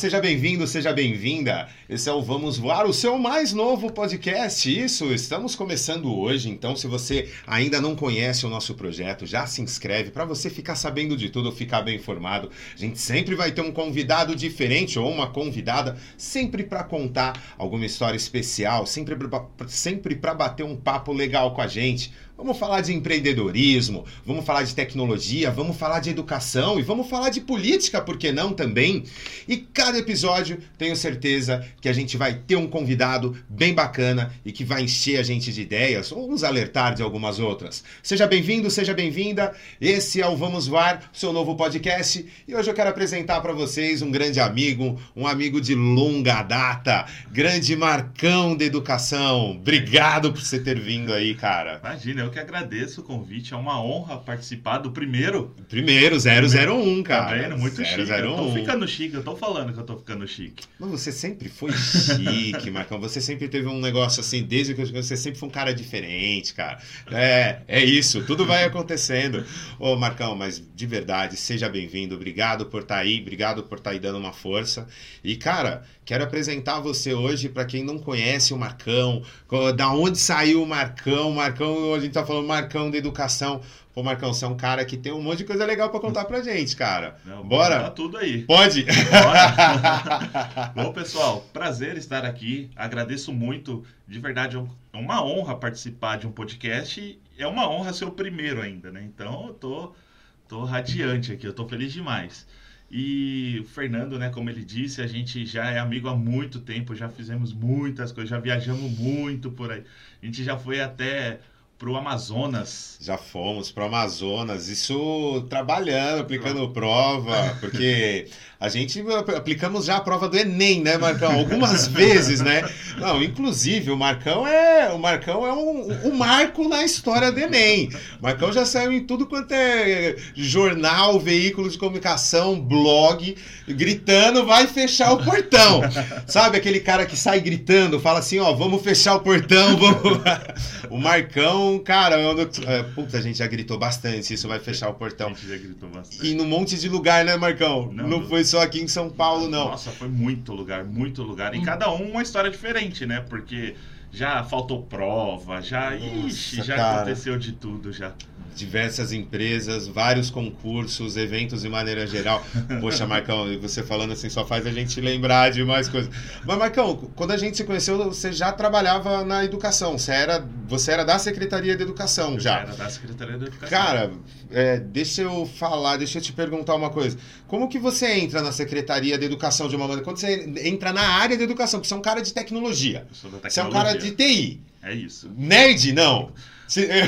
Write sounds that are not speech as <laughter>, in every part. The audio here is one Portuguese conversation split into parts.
Seja bem-vindo, seja bem-vinda. Esse é o Vamos Voar, o seu mais novo podcast. Isso, estamos começando hoje, então se você ainda não conhece o nosso projeto, já se inscreve para você ficar sabendo de tudo, ficar bem informado. A gente sempre vai ter um convidado diferente ou uma convidada, sempre para contar alguma história especial, sempre para sempre bater um papo legal com a gente. Vamos falar de empreendedorismo, vamos falar de tecnologia, vamos falar de educação e vamos falar de política, por que não também? E cada episódio, tenho certeza que a gente vai ter um convidado bem bacana e que vai encher a gente de ideias ou nos alertar de algumas outras. Seja bem-vindo, seja bem-vinda. Esse é o Vamos Voar, seu novo podcast, e hoje eu quero apresentar para vocês um grande amigo, um amigo de longa data, grande Marcão da Educação. Obrigado por você ter vindo aí, cara. Imagina, eu eu que agradeço o convite. É uma honra participar do primeiro. Primeiro, 001, cara. Tá vendo? Muito 001. chique. Eu tô ficando chique, eu tô falando que eu tô ficando chique. Mas você sempre foi chique, <laughs> Marcão. Você sempre teve um negócio assim, desde que você sempre foi um cara diferente, cara. É, é isso, tudo vai acontecendo. Ô, Marcão, mas de verdade, seja bem-vindo. Obrigado por estar tá aí, obrigado por estar tá aí dando uma força. E, cara, Quero apresentar você hoje para quem não conhece o Marcão, da onde saiu o Marcão. Marcão, a gente tá falando Marcão da educação. Pô, Marcão, você é um cara que tem um monte de coisa legal para contar pra gente, cara. Não, Bora? tudo aí. Pode? Bora. <laughs> Bom, pessoal, prazer estar aqui. Agradeço muito. De verdade, é uma honra participar de um podcast. É uma honra ser o primeiro ainda, né? Então, eu tô, tô radiante aqui. Eu tô feliz demais. E o Fernando, né, como ele disse, a gente já é amigo há muito tempo, já fizemos muitas coisas, já viajamos muito por aí. A gente já foi até pro Amazonas. Já fomos pro Amazonas, isso trabalhando, aplicando prova, porque a gente aplicamos já a prova do Enem, né, Marcão? Algumas <laughs> vezes, né? Não, inclusive o Marcão é o Marcão é um, um marco na história do Enem. O Marcão já saiu em tudo quanto é jornal, veículo de comunicação, blog, gritando, vai fechar o portão. Sabe aquele cara que sai gritando, fala assim, ó, vamos fechar o portão, vamos. o Marcão, cara, não... É, puta, a gente já gritou bastante, isso vai fechar o portão. A gente já gritou bastante. E num monte de lugar, né, Marcão? Não, não foi só aqui em São Paulo, não. Nossa, foi muito lugar, muito lugar. E cada um uma história diferente, né? Porque já faltou prova, já. Nossa, ixi, já cara. aconteceu de tudo já diversas empresas, vários concursos, eventos de maneira geral. <laughs> Poxa, Marcão, você falando assim só faz a gente lembrar de mais coisas. Mas, Marcão, quando a gente se conheceu, você já trabalhava na educação. Você era, você era da Secretaria de Educação eu já. Era da Secretaria de Educação. Cara, é, deixa eu falar, deixa eu te perguntar uma coisa. Como que você entra na Secretaria de Educação de uma maneira? Quando você entra na área de educação, que você é um cara de tecnologia. Eu sou da tecnologia. Você é um cara de TI. É isso. Nerd, não.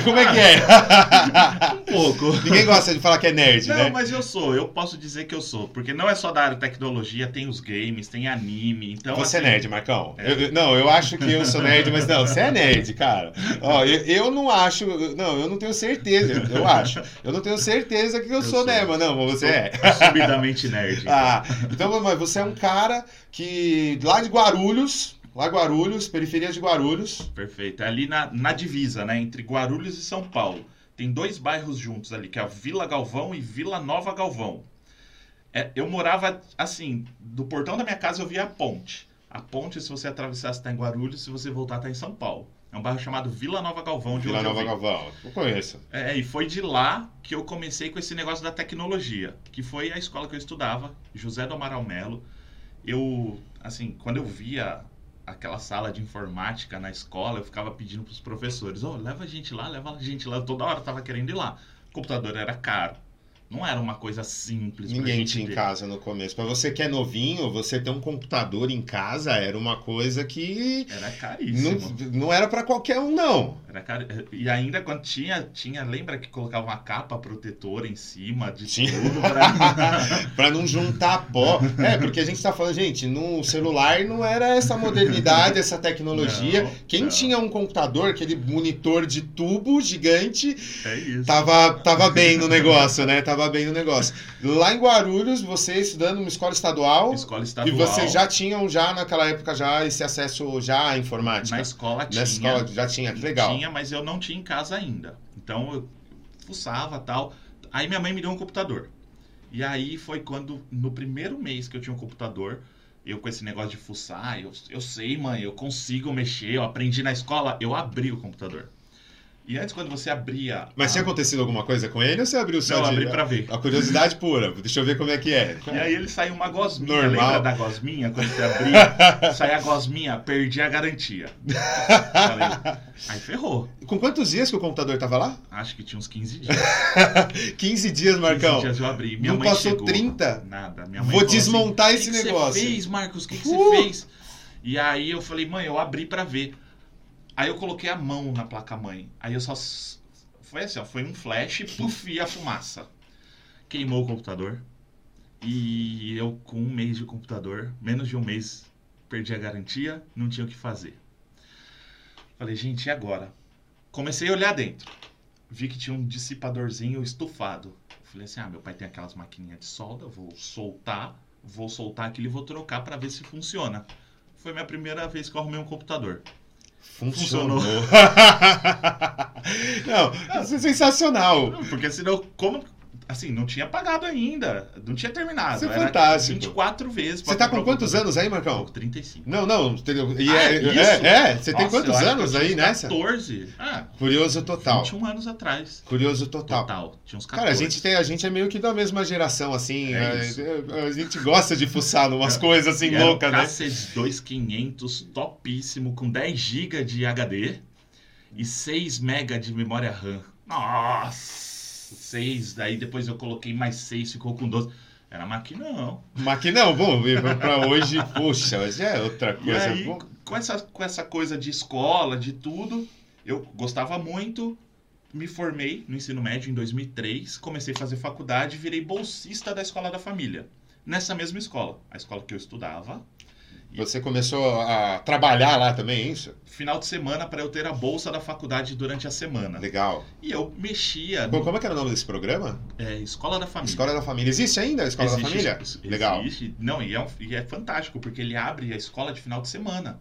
Como é que é? <laughs> um pouco. Ninguém gosta de falar que é nerd, não, né? Não, mas eu sou, eu posso dizer que eu sou. Porque não é só da área de tecnologia, tem os games, tem anime, então... Você é assim, é nerd, Marcão? É. Eu, não, eu acho que eu sou nerd, mas não, você é nerd, cara. Ó, eu, eu não acho... Não, eu não tenho certeza, eu acho. Eu não tenho certeza que eu, eu sou, sou nerd, mas não, mas você é. Subidamente nerd. <laughs> Então. Ah, então, mas você é um cara que... Lá de Guarulhos Lá Guarulhos, periferia de Guarulhos. Perfeito. É ali na, na divisa, né? Entre Guarulhos e São Paulo. Tem dois bairros juntos ali, que é a Vila Galvão e Vila Nova Galvão. É, eu morava assim, do portão da minha casa eu via a ponte. A ponte, se você atravessar, está em Guarulhos, se você voltar, está em São Paulo. É um bairro chamado Vila Nova Galvão. De Vila Nova Galvão, eu conheço. É, e foi de lá que eu comecei com esse negócio da tecnologia, que foi a escola que eu estudava, José do Amaral Melo. Eu, assim, quando eu via aquela sala de informática na escola, eu ficava pedindo para os professores, oh, leva a gente lá, leva a gente lá. toda hora eu tava querendo ir lá. O computador era caro. Não era uma coisa simples. Ninguém tinha em casa no começo. Para você que é novinho, você ter um computador em casa era uma coisa que. Era caríssimo. Não, não era para qualquer um, não. Era car... E ainda quando tinha, tinha, lembra que colocava uma capa protetora em cima de tinha. tudo para <laughs> não juntar pó. É, porque a gente tá falando, gente, no celular não era essa modernidade, essa tecnologia. Não, Quem não. tinha um computador, aquele monitor de tubo gigante, é isso. Tava, tava bem no negócio, né? Tava bem no negócio. Lá em Guarulhos, você estudando numa escola estadual. Escola estadual. E vocês já tinham, já naquela época, já esse acesso já à informática? Na escola tinha. Nessa escola já tinha, que legal. Tinha, mas eu não tinha em casa ainda. Então eu fuçava tal. Aí minha mãe me deu um computador. E aí foi quando, no primeiro mês que eu tinha um computador, eu com esse negócio de fuçar, eu, eu sei, mãe, eu consigo mexer, eu aprendi na escola, eu abri o computador. E antes, quando você abria. Mas a- tinha acontecido alguma coisa com ele ou você abriu só Não, eu de- abri pra ver. A curiosidade pura. Deixa eu ver como é que é. E aí ele saiu uma gosminha, Normal. lembra da gosminha? Quando você abria, <laughs> saía a gosminha, perdi a garantia. <laughs> Falei, aí ferrou. Com quantos dias que o computador tava lá? Acho que tinha uns 15 dias. <laughs> 15 dias, 15 Marcão. dias eu abri. Minha Não mãe passou chegou. 30? Nada. Minha mãe Vou assim, desmontar "Que esse que negócio." você fez, Marcos? O que, que Uh! você fez? E aí eu falei, mãe, eu abri pra ver. Aí eu coloquei a mão na placa-mãe. Aí eu só. Foi assim, ó. Foi um flash, puf, e a fumaça. Queimou o computador. E eu, com um mês de computador, menos de um mês, perdi a garantia, não tinha o que fazer. Falei, gente, e agora? Comecei a olhar dentro. Vi que tinha um dissipadorzinho estufado. Falei assim, ah, meu pai tem aquelas maquininhas de solda, vou soltar, vou soltar aquilo e vou trocar pra ver se funciona. Foi minha primeira vez que eu arrumei um computador. Funcionou. Funcionou. <laughs> não, isso é sensacional. Não, Porque senão, como. Assim, não tinha pagado ainda. Não tinha terminado. Isso é Era fantástico. 24 vezes. Você tá com quantos anos aí, Marcão? 35. Não, não. E Ah, é, isso? é, é, você tem Nossa, quantos acho que anos aí uns nessa? 14. Ah, Curioso total. 21 anos atrás. Curioso total. Total. Tinha uns 14. Cara, a gente, tem, a gente é meio que da mesma geração, assim. É a- isso. a, a gente gosta de fuçar numas <laughs> coisas assim era um loucas, né? Cacete 2500 topíssimo com 10 GB de HD e 6 MB de memória RAM. Nossa! 6, daí depois eu coloquei mais 6, ficou com 12. Era maquinão. Maquinão, bom, pra hoje, poxa, hoje é outra coisa. aí, com essa, com essa coisa de escola, de tudo, eu gostava muito. Me formei no ensino médio em 2003, comecei a fazer faculdade e virei bolsista da escola da família. Nessa mesma escola, a escola que eu estudava. Você começou a trabalhar lá também, é isso? Final de semana para eu ter a bolsa da faculdade durante a semana. Legal. E eu mexia Bom, no como é que era o nome desse programa? é, Escola da Família. Escola da Família. Existe ainda a Escola da Existe, Família? isso- Legal. Existe. Não, e é, um- e é fantástico, porque ele abre a escola de final de semana.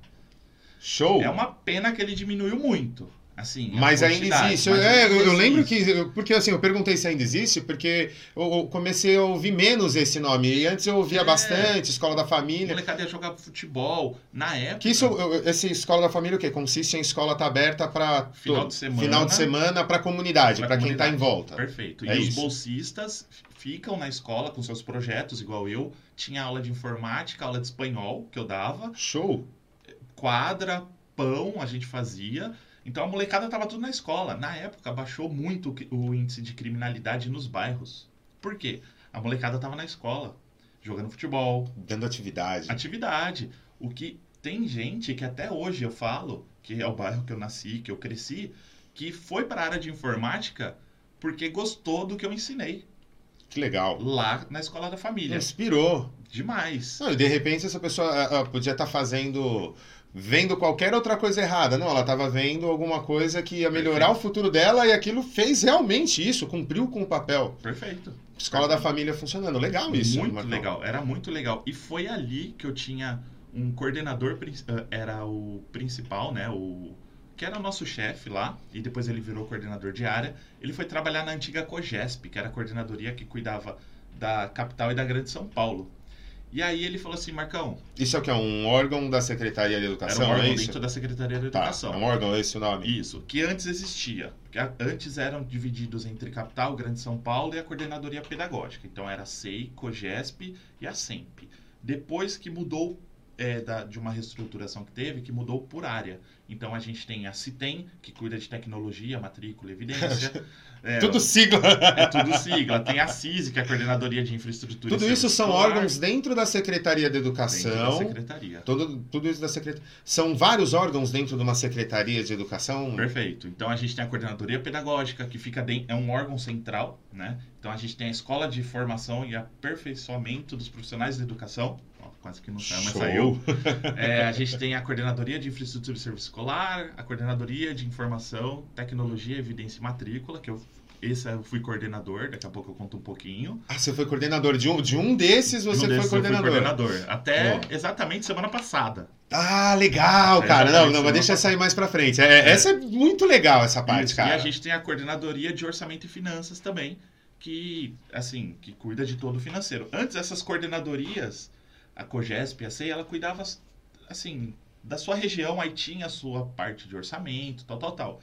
Show! É uma pena que ele diminuiu muito. Assim, a Mas ainda existe. mas É, eu, eu lembro que. Porque assim, eu perguntei se ainda existe, porque eu, eu comecei a ouvir menos esse nome. E antes eu ouvia É. bastante, Escola da A Família. molecada jogar futebol. Na época. Que isso, eu- esse Escola da Família, o quê? Consiste em escola tá aberta para Final de semana. final de semana para comunidade, Pra para quem tá em comunidade. volta. Perfeito. É e os isso. bolsistas ficam na escola com seus projetos, igual eu. Tinha aula de informática, aula de espanhol que eu dava. Show! quadra, pão a gente fazia. Então a molecada tava tudo na escola. Na época baixou muito o índice de criminalidade nos bairros. Por quê? A molecada tava na escola, jogando futebol, Dando atividade. atividade. O que tem gente que até hoje eu falo, que é o bairro que eu nasci, que eu cresci, que foi para a área de informática porque gostou do que eu ensinei Que legal. lá na escola da família. Inspirou. Demais. Não, e de repente essa pessoa podia estar fazendo. Vendo qualquer outra coisa errada. Não, ela estava vendo alguma coisa que ia melhorar Perfeito. o futuro dela e aquilo fez realmente isso, cumpriu com o papel. Perfeito. Escola da família funcionando. Legal isso. Muito Marcão. legal, era muito legal. E foi ali que eu tinha um coordenador, eh, era o principal, né? O que era o nosso chefe lá, e depois ele virou coordenador de área. Ele foi trabalhar na antiga COGESP, que era a coordenadoria que cuidava da capital e da Grande São Paulo. E aí ele falou assim, Marcão, Isso é o que? É um órgão da Secretaria de era Educação, um órgão é dentro da Secretaria da Tá, Educação. é um órgão, é esse o nome. Isso, que antes existia. Porque a- antes eram divididos entre capital, Grande São Paulo e a coordenadoria pedagógica. Então era a SEI, COGESP e a SEMP. Depois que mudou é, da- de uma reestruturação que teve, que mudou por área. Então a gente tem a CITEM, que cuida de tecnologia, matrícula <laughs> evidência. É, Tudo sigla. é tudo sigla. Tem a CISI, que é a coordenadoria de infraestrutura. e Tudo isso são escolar, órgãos dentro da Secretaria de dentro da Educação. secretaria. Tudo, tudo isso da secretaria. São vários órgãos dentro de uma Secretaria de Educação. Perfeito. Então a gente tem a coordenadoria pedagógica, que fica dentro, é um órgão central, né? Então a gente tem a escola de formação e aperfeiçoamento dos profissionais da educação. Ó, quase que não saiu, mas saiu. <laughs> É, a gente tem a coordenadoria de infraestrutura e serviço escolar, a coordenadoria de informação, tecnologia, evidência e matrícula, que eu esse eu fui coordenador, daqui a pouco eu conto um pouquinho. Ah, você foi coordenador de um, de um desses, você Um foi desses eu fui coordenador. coordenador. Até exatamente semana passada. Ah, legal, É, cara. Não, não, mas deixa não- sair mais pra frente. É, Essa é muito legal, essa parte, Isso. cara. E a gente tem a coordenadoria de orçamento e finanças também, que assim, que cuida de todo o financeiro. Antes essas coordenadorias, a Cogesp, a CEI, ela cuidava, assim, da sua região, aí tinha a sua parte de orçamento, tal, tal, tal.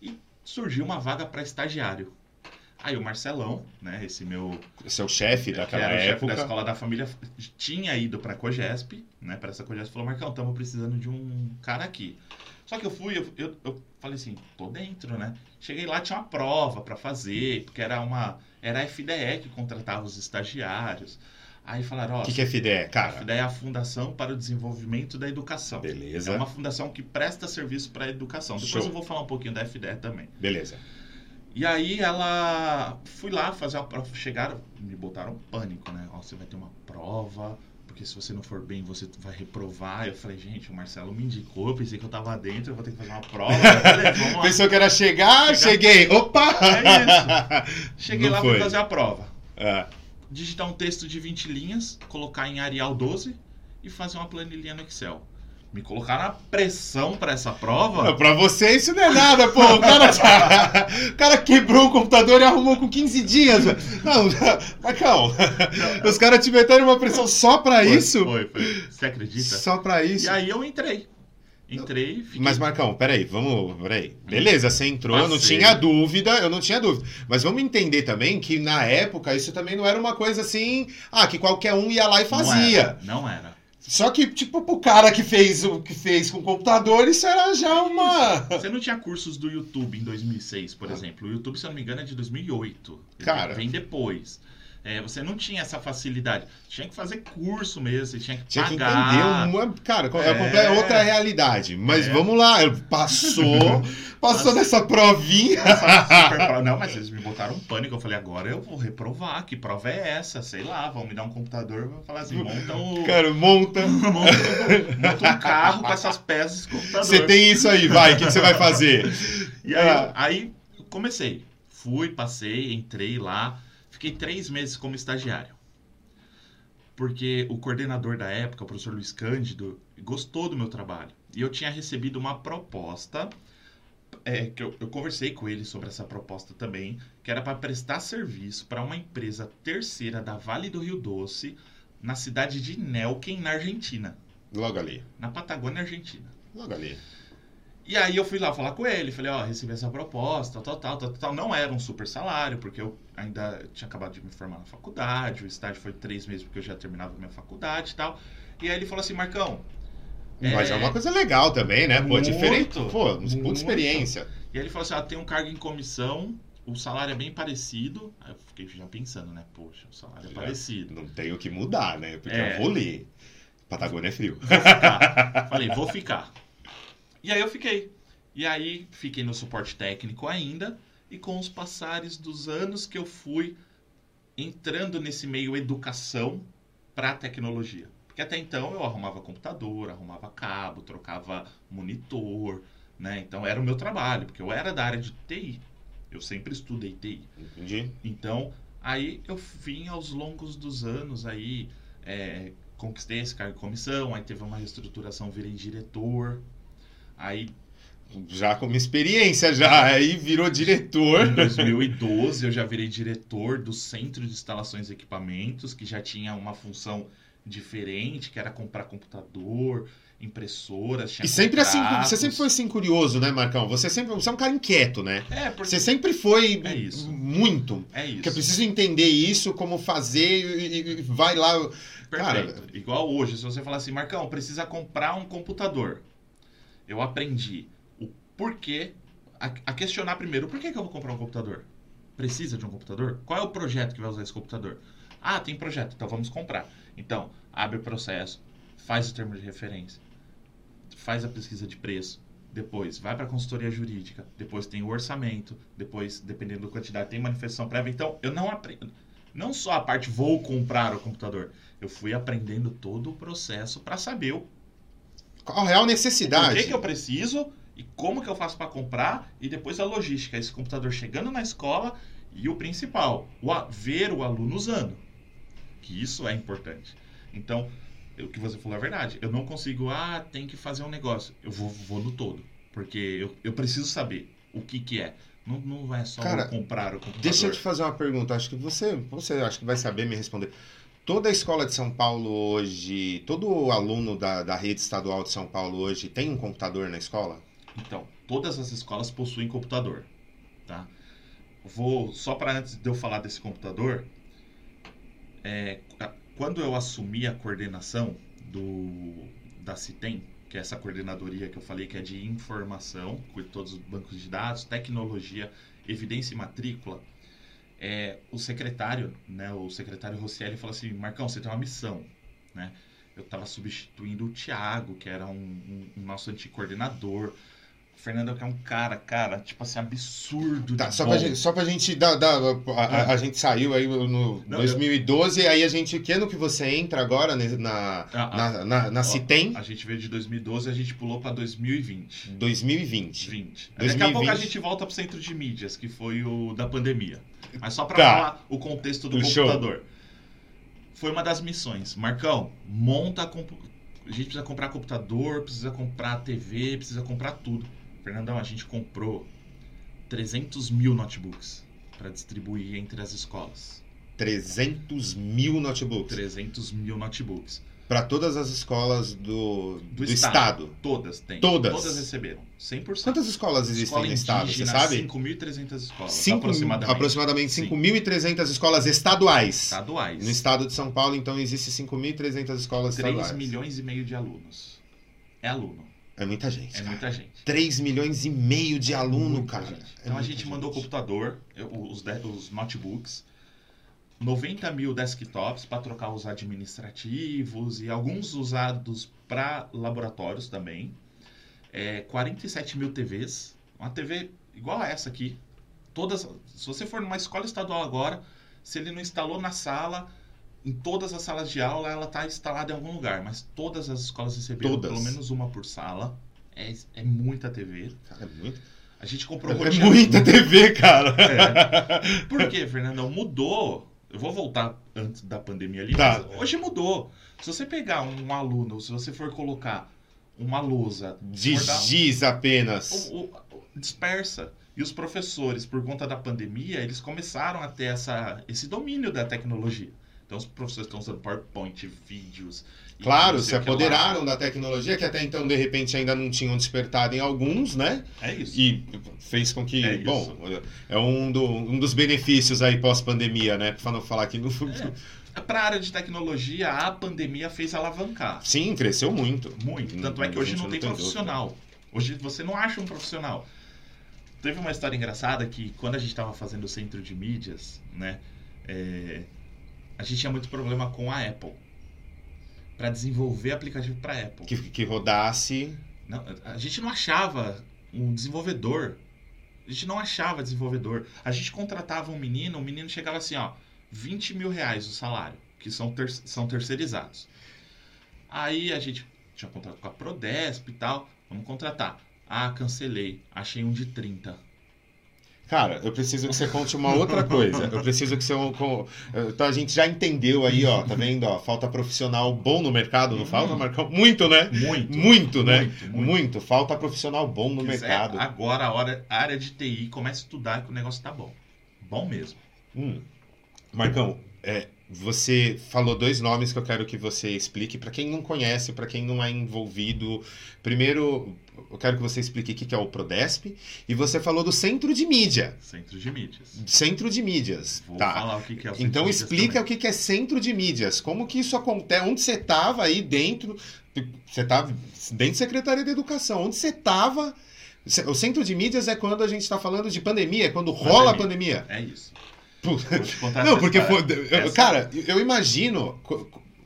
E surgiu uma vaga para estagiário. Aí o Marcelão, né, esse meu Seu chefe que daquela era o chefe época. da escola da família, tinha ido para Cogesp, né, para essa Cogesp, falou: "Marcão, estamos precisando de um cara aqui". Só que eu fui, eu, eu, eu falei assim, tô dentro, né? Cheguei lá, tinha uma prova para fazer, porque era uma era a FDE que contratava os estagiários. Aí falaram, ó, O que, que é FIDE? a Cara, FDE é a Fundação para o Desenvolvimento da Educação. beleza. É uma fundação que presta serviço para a educação. Depois Show. eu vou falar um pouquinho da FDE também. Beleza. E aí ela fui lá fazer a prova, chegaram, me botaram pânico, né? Ó, você vai ter uma prova, porque se você não for bem, você vai reprovar. Eu falei, gente, o Marcelo me indicou, eu pensei que eu tava dentro, eu vou ter que fazer uma prova. Falei. Pensou que era chegar, Chegar. cheguei. Opa! É Cheguei Não lá pra fazer a prova. Ah, Digitar um texto de 20 linhas, colocar em Arial 12 e fazer uma planilhinha no Excel. Me colocaram a pressão pra essa prova. não, pra você isso não é nada, pô. O cara, o cara quebrou o computador e arrumou com 15 dias. Não, Marcão, os caras te meteram uma pressão só pra Foi, isso? Foi, foi. Você acredita? Só pra isso? E aí eu entrei. Entrei, fiquei Mas, Marcão, peraí, vamos. Peraí. Beleza, você entrou, eu não Passei. tinha dúvida, eu não tinha dúvida. Mas vamos entender também que na época isso também não era uma coisa assim, ah, que qualquer um ia lá e Não fazia. era, Não era. Só que, tipo, pro cara que fez o que fez com o computador, isso era já uma. Você não tinha cursos do YouTube em 2006, por Ah. exemplo. O YouTube, se eu não me engano, é de 2008. Ele Cara. Vem depois. É, você não tinha essa facilidade. Tinha que fazer curso mesmo, você tinha que Tinha que pagar. entender uma. Cara, é, É. comple- outra realidade. Mas É. vamos lá, passou, <laughs> passou nessa provinha. Super Não, mas eles me botaram um pânico. Eu falei, agora eu vou reprovar. Que prova é essa? Sei lá, vão me dar um computador. Vão falar assim, monta um, Cara, monta. <laughs> monta, monta um carro com essas peças de computador. Você tem isso aí, vai, o que, que você vai fazer? <laughs> E aí, Ah. aí comecei. Fui, passei, entrei lá. Fiquei três meses como estagiário. Porque o coordenador da época, o professor Luiz Cândido, gostou do meu trabalho. E eu tinha recebido uma proposta, é, que eu, eu conversei com ele sobre essa proposta também, que era para prestar serviço para uma empresa terceira da Vale do Rio Doce, na cidade de Nelquem, na Argentina. Logo ali, Na Patagônia, Argentina. logo ali. E aí eu fui lá falar com ele, falei, ó, recebi essa proposta, tal, tal, tal, tal. Não era um super salário, porque eu ainda tinha acabado de me formar na faculdade, o estágio foi três meses porque eu já terminava minha faculdade e tal. E aí ele falou assim, Marcão. Mas é uma coisa legal também, né? Pô, Muito, diferente. Pô, muito. puta experiência. E aí ele falou assim, ah, tem um cargo em comissão, o salário é bem parecido. Aí eu fiquei já pensando, né? Poxa, o salário é Já. parecido. Não tenho o que mudar, né? Porque É. eu vou ler. Patagônia é frio. Vou ficar. Falei, vou ficar. E aí eu fiquei. E aí fiquei no suporte técnico ainda. E com os passares dos anos que eu fui entrando nesse meio educação para tecnologia. Porque até então eu arrumava computador, arrumava cabo, trocava monitor, né? Então era o meu trabalho, porque eu era da área de TI. Eu sempre estudei TI. Entendi. Então, aí eu vim aos longos dos anos aí, é, conquistei esse cargo de comissão, aí teve uma reestruturação, virei diretor. Aí, Já com uma experiência, já. Aí virou diretor. em 2012, eu já virei diretor do Centro de Instalações e Equipamentos, que já tinha uma função diferente, que era comprar computador, impressoras, tinha E sempre assim, você sempre foi assim curioso, né, Marcão? Você sempre, você é um cara inquieto, né? É, porque Você sempre foi É isso. muito. é isso. Porque eu preciso entender isso, como fazer, e, e vai lá. Cara- Perfeito. Igual hoje, se você falar assim, Marcão, precisa comprar um computador. Eu aprendi o porquê, a, a questionar primeiro, por que, que eu vou comprar um computador? Precisa de um computador? Qual é o projeto que vai usar esse computador? Ah, tem projeto, então vamos comprar. Então, abre o processo, faz o termo de referência, faz a pesquisa de preço, depois vai para a consultoria jurídica, depois tem o orçamento, depois, dependendo da quantidade, tem manifestação prévia. Então, eu não aprendo. Não só a parte vou comprar o computador, eu fui aprendendo todo o processo para saber o Qual a real por necessidade? que, que eu preciso e como que eu faço para comprar e depois a logística, esse computador chegando na escola e o principal, o a- ver o aluno usando, que isso é importante. Então, o que você falou é verdade. Eu não consigo, ah, tem que fazer um negócio. Eu vou, vou no todo, porque eu, eu preciso saber o que que é. Não, não é só Cara, comprar o computador. Deixa eu te fazer uma pergunta. Acho que você, você acho que vai saber me responder. Toda a escola de São Paulo hoje, todo aluno da, da rede estadual de São Paulo hoje tem um computador na escola? Então, todas as escolas possuem computador, tá? Vou só para antes de eu falar desse computador, é, quando eu assumi a coordenação do da Citem, que é essa coordenadoria que eu falei que é de informação, de todos os bancos de dados, tecnologia, evidência e matrícula, é, o secretário, né, o secretário Rosselli falou assim, Marcão, você tem uma missão, né? Eu estava substituindo o Thiago, que era um, um, um nosso anticoordenador, Fernando que é um cara, cara, tipo assim, absurdo. Tá, só, pra gente, só pra gente dar. dar a, a, a, gente saiu aí no Não, 2012, eu... aí a gente. Que ano que você entra agora na, ah, ah, na, na, na, Citem? A gente veio de 2012 a gente pulou pra 2020. 2020. 20. 2020. Daqui a pouco a gente volta pro centro de mídias, que foi o da pandemia. Mas só pra tá. falar o contexto do o computador. Show. Foi uma das missões. Marcão, monta. A gente precisa comprar computador, precisa comprar TV, precisa comprar tudo Fernandão, a gente comprou 300 mil notebooks para distribuir entre as escolas. 300 mil notebooks? 300 mil notebooks. Para todas as escolas do, do, do estado. estado. Todas têm. Todas? Todas receberam. 100%. Quantas escolas existem Escola no estado, você sabe? 5.300 escolas, Cinco, aproximadamente. Aproximadamente 5.300 escolas estaduais. Estaduais. No estado de São Paulo, então, existem 5.300 escolas 3 estaduais. 3 milhões e meio de alunos. É aluno. É muita gente. É cara. muita gente. 3 milhões e meio de é aluno, cara. Gente. É então a gente mandou o computador, os, os notebooks, 90 mil desktops para trocar os administrativos e alguns usados para laboratórios também. É, 47 mil TVs. Uma TV igual a essa aqui. Todas, se você for numa escola estadual agora, se ele não instalou na sala, em todas as salas de aula ela está instalada em algum lugar, mas todas as escolas receberam todas. pelo menos uma por sala. É, é muita TV. Cara, é muito. A gente comprou É muita TV, cara. É. Por quê, Fernandão? Mudou. Eu vou voltar antes da pandemia ali, tá. hoje mudou. Se você pegar um aluno, se você for colocar uma lousa. De giz apenas. O, o, dispersa. E os professores, por conta da pandemia, eles começaram a ter essa, esse domínio da tecnologia. Então os professores estão usando PowerPoint, vídeos. Claro, se apoderaram lá. da tecnologia, que até então, de repente, ainda não tinham despertado em alguns, né? É isso. E fez com que. É bom, é um, do, um dos benefícios aí pós-pandemia, né? Para não falar aqui no futuro. É. Para a área de tecnologia, a pandemia fez alavancar. Sim, cresceu muito. Muito. Tanto é que hoje não, não tem profissional. Hoje você não acha um profissional. Teve uma história engraçada que quando a gente estava fazendo o centro de mídias, né? É, a gente tinha muito problema com a Apple para desenvolver aplicativo para Apple. Que, que rodasse. Não, a gente não achava um desenvolvedor. A gente não achava desenvolvedor. A gente contratava um menino, o menino chegava assim, ó, 20 mil reais o salário, que são, ter, são terceirizados. Aí a gente tinha contrato com a Prodesp e tal, vamos contratar. Ah, cancelei, achei um de 30. Cara, eu preciso que você conte uma outra coisa. Eu preciso que você. Então a gente já entendeu aí, ó, tá vendo? Ó, falta profissional bom no mercado, não falta, Marcão? Muito, né? Muito. Muito, né? Muito, muito. muito. Falta profissional bom no Quiser, mercado. Agora a, hora, a área de TI começa a estudar que o negócio tá bom. Bom mesmo. Hum. Marcão, é, você falou dois nomes que eu quero que você explique para quem não conhece, para quem não é envolvido. Primeiro, eu quero que você explique o que é o Prodesp. E você falou do Centro de Mídia. Centro de Mídias. Centro de Mídias. Vou tá. falar o que é o Centro Então explica o que é Centro de Mídias. Como que isso acontece? Onde você estava aí dentro? Você estava dentro da Secretaria de Educação. Onde você estava? O Centro de Mídias é quando a gente está falando de pandemia, é quando pandemia. rola a pandemia. É isso. Não, porque foi, essa... cara, eu imagino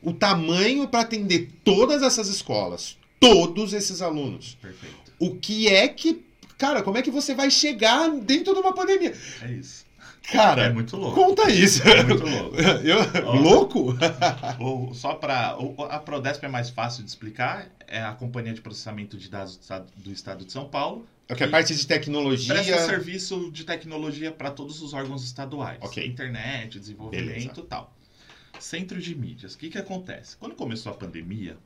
o tamanho para atender todas essas escolas, todos esses alunos. Perfeito. O que é que, cara, como é que você vai chegar dentro de uma pandemia? É isso. Cara, é muito louco. Conta isso. É muito louco. <laughs> Eu, louco? <laughs> Ou, só para a Prodesp é mais fácil de explicar, é a companhia de processamento de dados do Estado, do estado de São Paulo é que a parte de tecnologia. Presta serviço de tecnologia para todos os órgãos estaduais. Ok. Internet, desenvolvimento e tal. Centro de mídias. O que, que acontece? Quando começou a pandemia,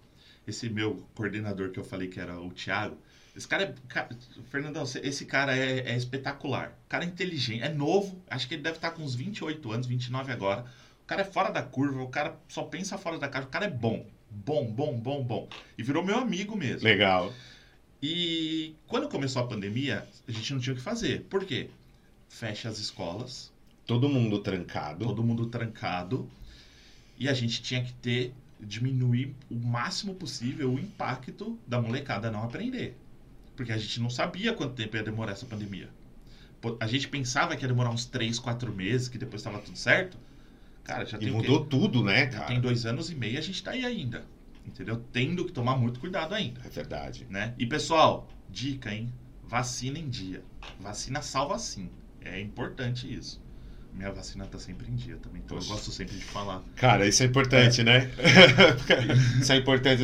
esse meu coordenador que eu falei que era o Thiago, esse cara é. Fernandão, esse cara é, é espetacular. O cara é inteligente, é novo, acho que ele deve estar com uns 28 anos, 29 agora cara é fora da curva, o cara só pensa fora da caixa, o cara é bom. Bom, bom, bom, bom. E virou meu amigo mesmo. Legal. E quando começou a pandemia, a gente não tinha o que fazer. Por quê? Fecha as escolas, Todo mundo trancado. todo mundo trancado, e a gente tinha que ter, diminuir o máximo possível o impacto da molecada não aprender. Porque a gente não sabia quanto tempo ia demorar essa pandemia. A gente pensava que ia demorar uns 3, 4 meses, que depois estava tudo certo. Cara, já E tem mudou tudo, né, Já cara? tem dois anos e meio, a gente tá aí ainda. Entendeu? Tendo que tomar muito cuidado ainda, É verdade. né? E pessoal, dica, hein? Vacina em dia. Vacina salva sim. É importante isso. Minha vacina tá sempre em dia também, então Poxa. eu gosto sempre de falar. Cara, isso é importante, né? <laughs> isso é importante.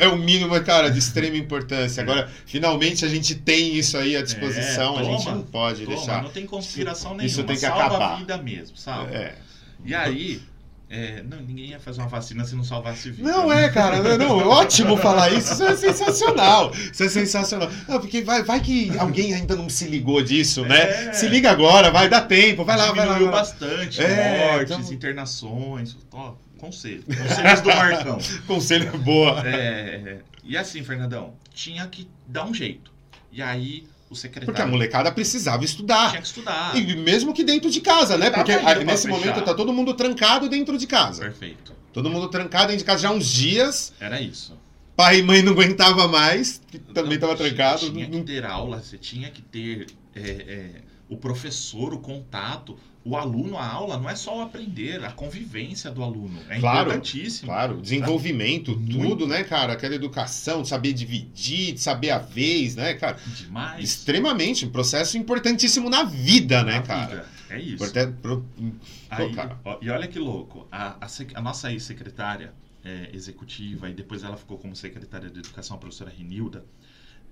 É o mínimo, cara, de extrema importância. Agora, finalmente a gente tem isso aí à disposição. É, a gente toma, não pode Toma, deixar. não tem conspiração nenhuma. Isso tem que salva acabar. a vida mesmo, sabe? É. E aí, é, não, ninguém ia fazer uma vacina se não salvasse vida. Não né? é, cara, não, não, ótimo falar isso, isso é sensacional, isso é sensacional. Não, porque vai, vai que alguém ainda não se ligou disso, né? É. Se liga agora, vai dar tempo, vai lá, vai lá. Diminuiu vai lá. bastante É, mortes, então- internações. Ó, conselho. Conselhos do Marcão. <laughs> Conselho boa. É, e assim, Fernandão, tinha que dar um jeito. E aí, o secretário Porque a molecada precisava estudar. tinha que estudar. E mesmo que dentro de casa, né? Porque nesse momento tá todo mundo trancado dentro de casa. Perfeito. Todo mundo trancado dentro de casa já há uns dias. Era isso. Pai e mãe não aguentava mais, que também Não, tava trancado. Tinha que ter aula, você tinha que ter é, é, o professor, o contato, o aluno, a aula não é só o aprender, a convivência do aluno. É Claro, importantíssimo. Claro, desenvolvimento, Muito. tudo, né, cara? Aquela educação, de saber dividir, de saber a vez, né, cara? Demais. Extremamente, um processo importantíssimo na vida, né, Na cara? vida. É isso. Pro- Aí, cara. ó, e olha que louco, a, a a nossa ex-secretária é, executiva, e depois ela ficou como secretária de educação, a professora Renilda,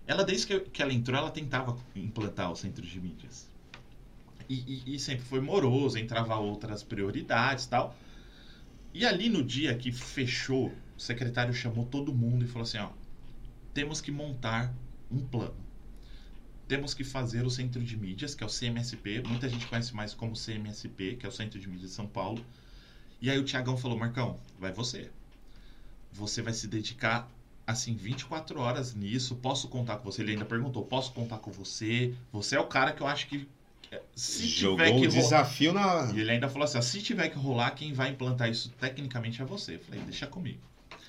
ela, desde que, que ela entrou, ela tentava implantar o centro de mídias. E, e- e sempre foi moroso, entrava outras prioridades tal. E ali no dia que fechou, o secretário chamou todo mundo e falou assim, ó, temos que montar um plano. Temos que fazer o centro de mídias, que é o CMSP. Muita gente conhece mais como CMSP, que é o Centro de Mídias de São Paulo. E aí o Tiagão falou, Marcão, vai você. Você vai se dedicar, assim, 24 horas nisso. Posso contar com você? Ele ainda perguntou, posso contar com você? Você é o cara que eu acho que... Se Jogou tiver que o desafio na. E ele ainda falou assim, ó, se tiver que rolar, quem vai implantar isso tecnicamente é você. Eu falei, deixa comigo.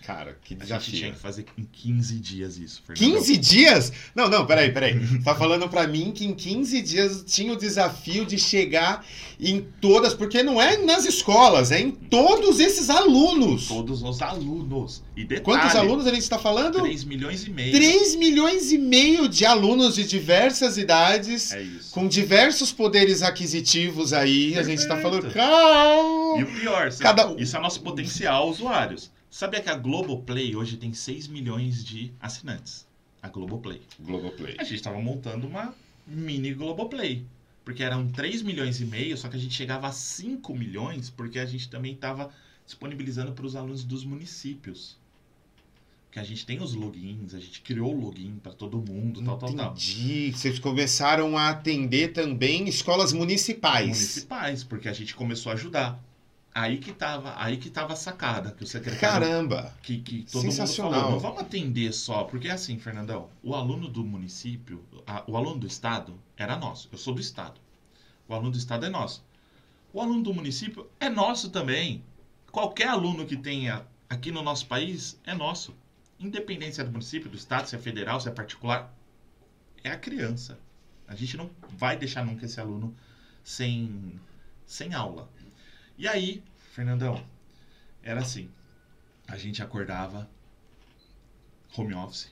Cara, que A gente desafio. tinha que fazer em 15 dias isso, Fernando. 15 dias? Não, não, peraí, peraí. Tá falando pra mim que em 15 dias tinha o desafio de chegar em todas, porque não é nas escolas, é em todos esses alunos. Todos os alunos. E detalhe, Quantos alunos a gente tá falando? 3 milhões e meio. 3 milhões e meio de alunos de diversas idades, É isso. com diversos poderes aquisitivos aí. A gente tá falando, Perfeito. calma. E o pior? Cada isso é nosso potencial usuários. Sabia que a Globoplay hoje tem 6 milhões de assinantes? A Globoplay. Globoplay. A gente estava montando uma mini Globoplay. Porque eram 3 milhões e meio, só que a gente chegava a 5 milhões, porque a gente também estava disponibilizando para os alunos dos municípios. Que a gente tem os logins, a gente criou o login para todo mundo, tal, tal, tal. Entendi. Vocês começaram a atender também escolas municipais. Municipais, porque a gente começou a ajudar. Aí que tava, aí que tava a sacada, que o secretário Caramba. que, que todo Sensacional. mundo falou, não vamos atender só, porque assim, Fernandão, o aluno do município, a- o aluno do estado era nosso, eu sou do estado. O aluno do estado é nosso. O aluno do município é nosso também. Qualquer aluno que tenha aqui no nosso país é nosso. Independente se é do município, do estado, se é federal, se é particular, é a criança. A gente não vai deixar nunca esse aluno sem, sem aula. E aí, Fernandão, era assim. A gente acordava home office.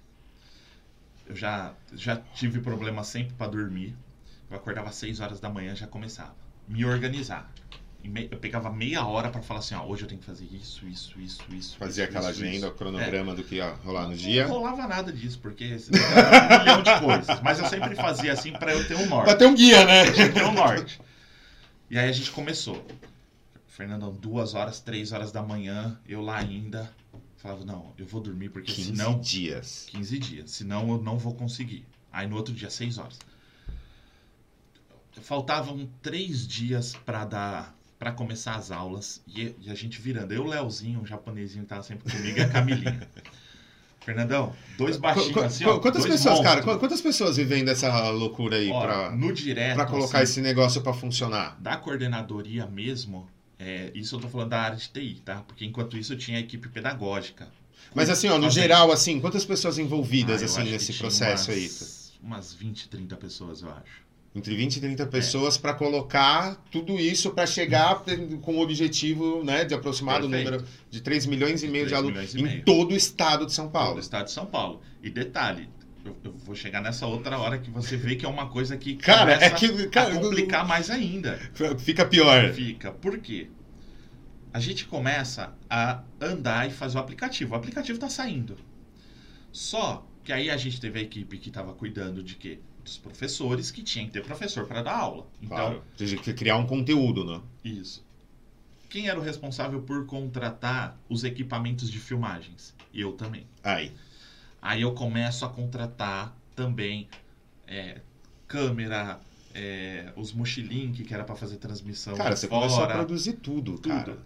Eu já, já tive problema sempre para dormir. Eu acordava às 6 horas da manhã já começava. Me organizar. Eu pegava meia hora para falar assim, ó, hoje eu tenho que fazer isso, isso, isso, isso. Fazia isso, aquela isso, agenda, isso. cronograma do que ia rolar no Não dia. rolava nada disso, porque um milhão de coisas. Mas eu sempre fazia assim para eu ter um norte. Pra ter um guia, né? Que ter um norte. E aí a gente começou. Fernandão, duas horas, três horas da manhã, eu lá ainda. Falava, não, eu vou dormir, porque 15 senão. dias. 15 dias, senão eu não vou conseguir. Aí no outro dia, 6 horas. Faltavam três dias para dar para começar as aulas e, e a gente virando. Eu, o Leozinho, o japonesinho que tava sempre comigo e a Camilinha. <laughs> Fernandão, dois baixinhos Qu- assim, ó. quantas dois pessoas, cara? Quantas pessoas vivem dessa loucura aí Ó, pra, no direto, pra colocar assim, esse negócio pra funcionar? da coordenadoria mesmo, é, isso eu tô falando da área de TI, tá? Porque enquanto isso eu tinha a equipe pedagógica. Mas assim, ó, no Fazendo- geral, assim, quantas pessoas envolvidas Ah, assim nesse processo aí? umas, Umas 20, 30 pessoas, eu acho. Entre 20 e É. 30 pessoas pra colocar tudo isso pra chegar com o objetivo, né, de aproximar Perfeito. número de 3 milhões e meio de 3 alunos em meio. todo o estado de São Paulo. Paulo. do estado de São Paulo. E detalhe, eu, eu vou chegar nessa outra hora que você vê que é uma coisa que Cara, começa é que cara, a complicar mais ainda. fica pior. Fica. Por quê? A gente começa a andar e fazer o aplicativo. O aplicativo está saindo. Só que aí a gente teve a equipe que estava cuidando de quê? Dos professores, que tinha que ter professor para dar aula. Então, Claro. Tem que criar um conteúdo, né? isso. Quem era o responsável por contratar os equipamentos de filmagens? Eu também. Aí. Aí eu começo a contratar também é, câmera, é, os mochilink, que era para fazer transmissão Cara, você fora. começou a produzir tudo, tudo. cara.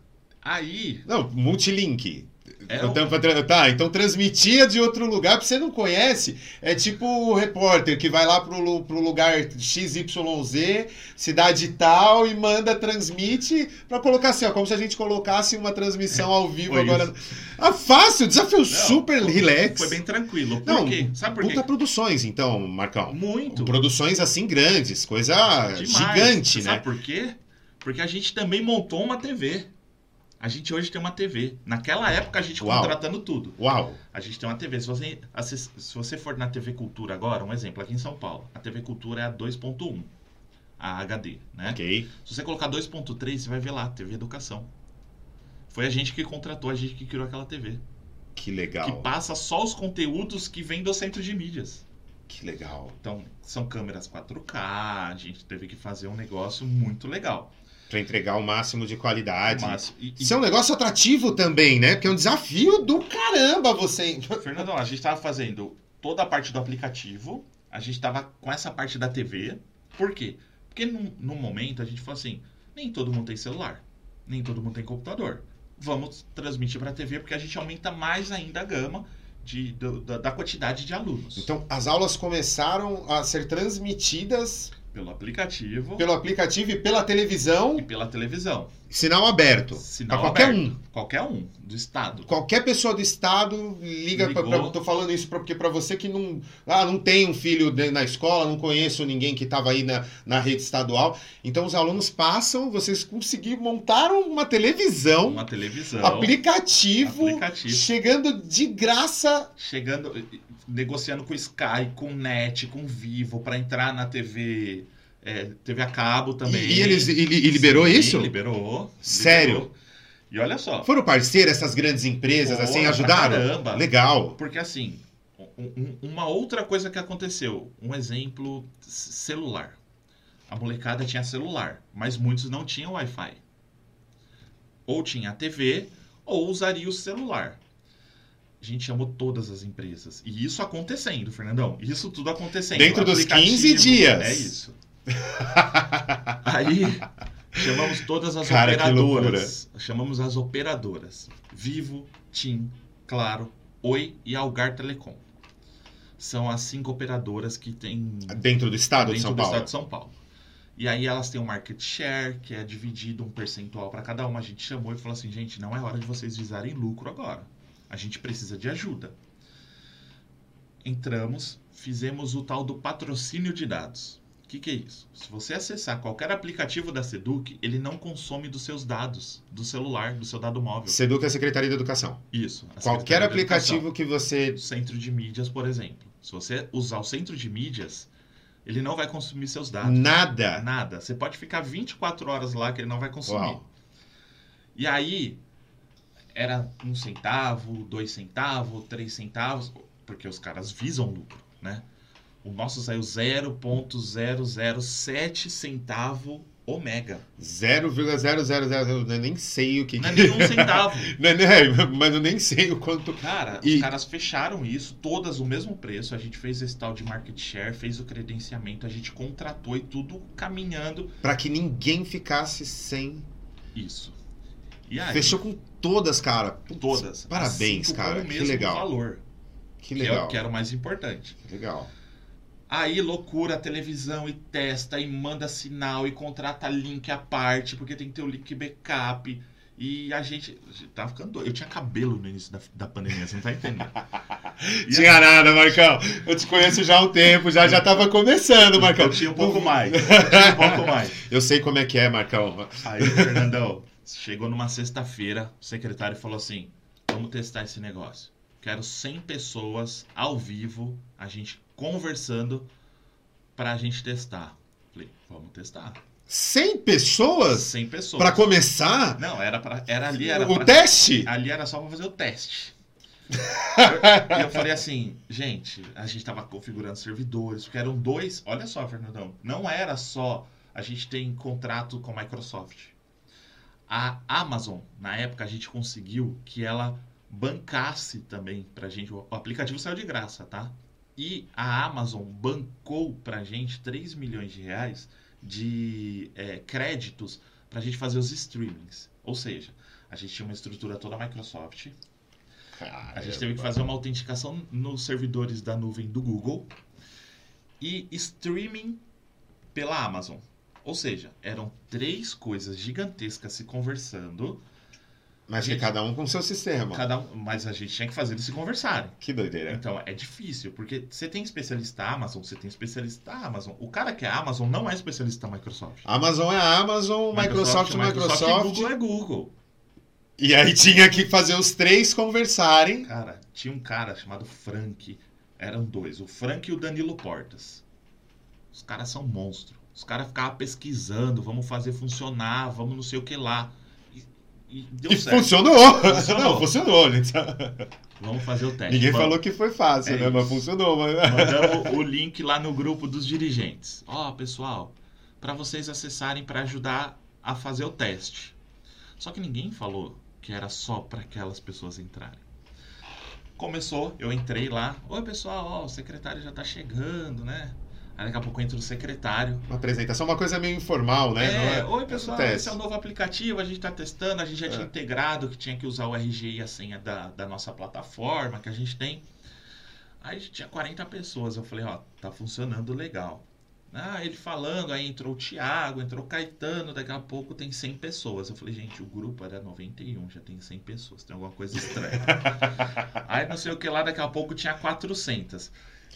Aí, Não, multilink. É Então, um- tra- Tá, então transmitia de outro lugar, porque você não conhece. É tipo o repórter que vai lá pro, pro lugar XYZ, cidade tal, e manda, transmite, pra colocar assim, ó, como se a gente colocasse uma transmissão ao vivo Foi agora. Ah, fácil, desafio super foi- relax. Foi bem tranquilo. Por Não, quê? Sabe por Puta quê? produções, então, Marcão. Muito. Produções assim grandes, coisa Demais. gigante, Você né? Sabe por quê? Porque a gente também montou uma TV. A gente hoje tem uma TV. Naquela época a gente Uau. contratando tudo. Uau. A gente tem uma TV. Se você, se você for na TV Cultura agora, um exemplo, aqui em São Paulo, a TV Cultura é a 2.1, a HD, né? Ok. Se você colocar 2.3, você vai ver lá, TV Educação. Foi a gente que contratou, a gente que criou aquela TV. Que Que legal. passa só os conteúdos que vêm do centro de mídias. Que legal. Então, são câmeras 4K, a gente teve que fazer um negócio muito legal. Pra entregar o máximo de qualidade. Mas, e, e- Isso é um negócio atrativo também, né? Porque é um desafio do caramba você. Fernandão, a gente estava fazendo toda a parte do aplicativo, a gente estava com essa parte da TV. Por quê? Porque num, num momento a gente falou assim: nem todo mundo tem celular, nem todo mundo tem computador. Vamos transmitir para a TV porque a gente aumenta mais ainda a gama de, do- da, da quantidade de alunos. Então, as aulas começaram a ser transmitidas pelo aplicativo pelo aplicativo e pela televisão, e pela televisão. Sinal aberto. Sinal pra qualquer aberto. um. Qualquer um do estado. Qualquer pessoa do estado liga pra- tô falando isso pra- porque para você que não, ah, não tem um filho de- na escola, não conheço ninguém que estava aí na, na rede estadual. Então os alunos passam, vocês conseguiram montar uma televisão, Uma televisão. aplicativo, Aplicativo. chegando de graça. chegando, negociando com Sky, com Net, com Vivo, para entrar na TV, é, TV a cabo também. E, eles e, e liberou Sim, isso? Liberou. Sério? liberou. E olha só, Foram parceiros essas grandes empresas, assim, pra ajudaram? caramba. Legal. porque assim, um- um- uma outra coisa que aconteceu, um exemplo, celular. A molecada tinha celular, mas muitos não tinham Wi-Fi. Ou tinha a TV, ou usaria o celular. A gente chamou todas as empresas. E isso acontecendo, Fernandão. Isso tudo acontecendo. Dentro dos Aplicativo, 15 dias. É isso. <laughs> Aí chamamos todas as Cara, operadoras. Chamamos as operadoras. Vivo, TIM, Claro, Oi e Algar Telecom. São as cinco operadoras que têm Dentro do estado de dentro São do Paulo. estado de São Paulo. E aí elas têm um market share, que é dividido um percentual para cada uma. A gente chamou e falou assim, gente, não é hora de vocês visarem lucro agora. A gente precisa de ajuda. Entramos, fizemos o tal do patrocínio de dados. O que, que é isso? Se você acessar qualquer aplicativo da Seduc, ele não consome dos seus dados, do celular, do seu dado móvel. Seduca é a Secretaria da Educação. Isso. Qualquer aplicativo que você. Centro de mídias, por exemplo. Se você usar o centro de mídias, ele não vai consumir seus dados. Nada. Nada. Você pode ficar 24 horas lá que ele não vai consumir. Uau. E aí, era um centavo, dois centavos, três centavos, porque os caras visam lucro, né? O nosso saiu 0.007 centavo o mega. 0,000. Eu nem sei o que. Não é que- nenhum centavo. <laughs> Não é? Mas eu nem sei o quanto. Cara, E- os caras fecharam isso, todas o mesmo preço. A gente fez esse tal de market share, fez o credenciamento, a gente contratou e tudo caminhando. Pra que ninguém ficasse sem. Isso. E aí, Fechou com todas, cara. Putz, todas. Parabéns, cara. Que legal. valor, Que que, é, legal. o- que era o mais importante. Legal. Aí, loucura, a televisão e testa, e manda sinal, e contrata link à parte, porque tem que ter o link backup. E a gente. a gente Tava ficando doido. Eu tinha cabelo no início da, da pandemia, você não tá entendendo. <laughs> Tinha nada, Marcão. Eu te conheço já há um tempo, já já tava começando, Marcão. Eu tinha um pouco mais. Eu tinha um pouco <laughs> mais. Eu sei como é que é, Marcão. Aí, Fernandão, chegou numa sexta-feira, o secretário falou assim: vamos testar esse negócio. Quero 100 pessoas ao vivo, a gente conversando pra gente testar. Falei, vamos testar. 100 pessoas 100 pessoas. pra começar Não, era, pra, era ali, era o pra- teste? Ali era só pra fazer o teste. <laughs> eu, eu falei assim, gente, a gente tava configurando servidores, porque eram dois. Olha só, Fernandão, não era só a gente tem contrato com a Microsoft. A Amazon, na época, a gente conseguiu que ela bancasse também pra gente. O aplicativo saiu de graça, tá? E a Amazon bancou pra gente 3 milhões de reais de é, créditos pra gente fazer os streamings. Ou seja, a gente tinha uma estrutura toda Microsoft. A gente teve que fazer uma autenticação nos servidores da nuvem do Google e streaming pela Amazon. Ou seja, eram três coisas gigantescas se conversando, Mas que cada um com seu sistema. cada um, mas a gente tinha que fazer eles se conversarem. Que doideira. Então é difícil, porque você tem especialista Amazon, você tem especialista Amazon. O cara que é Amazon não é especialista Microsoft. Amazon é Amazon, Microsoft, é Microsoft. e Google é Google. E aí tinha que fazer os três conversarem. Cara, tinha um cara chamado Frank. Eram dois, o Frank e o Danilo Portas. Os caras são monstros. Os caras ficavam pesquisando, vamos fazer funcionar, vamos não sei o que lá. E, deu E certo. funcionou. Funcionou. Não, funcionou. né? Vamos fazer o teste. Ninguém Vamos. falou que foi fácil, É né? Mas isso. funcionou. Mas... Mandamos <laughs> o link lá no grupo dos dirigentes. Ó, pessoal, para vocês acessarem para ajudar a fazer o teste. Só que ninguém falou que era só para aquelas pessoas entrarem. Começou, eu entrei lá. Oi, pessoal, ó, o secretário já tá chegando, né? Aí daqui a pouco entra o secretário. Uma apresentação, uma coisa meio informal, né? É, Não oi pessoal, Acontece. esse é o novo aplicativo, a gente está testando, a gente já tinha É. integrado que tinha que usar o RG e a senha da, da nossa plataforma que a gente tem. Aí tinha 40 pessoas, eu falei, ó, tá funcionando legal. Ah, ele falando, aí entrou o Thiago, entrou o Caetano, daqui a pouco tem 100 pessoas. Eu falei, gente, o grupo era 91, já tem 100 pessoas, tem alguma coisa estranha. <laughs> aí não sei o que lá, daqui a pouco tinha 400.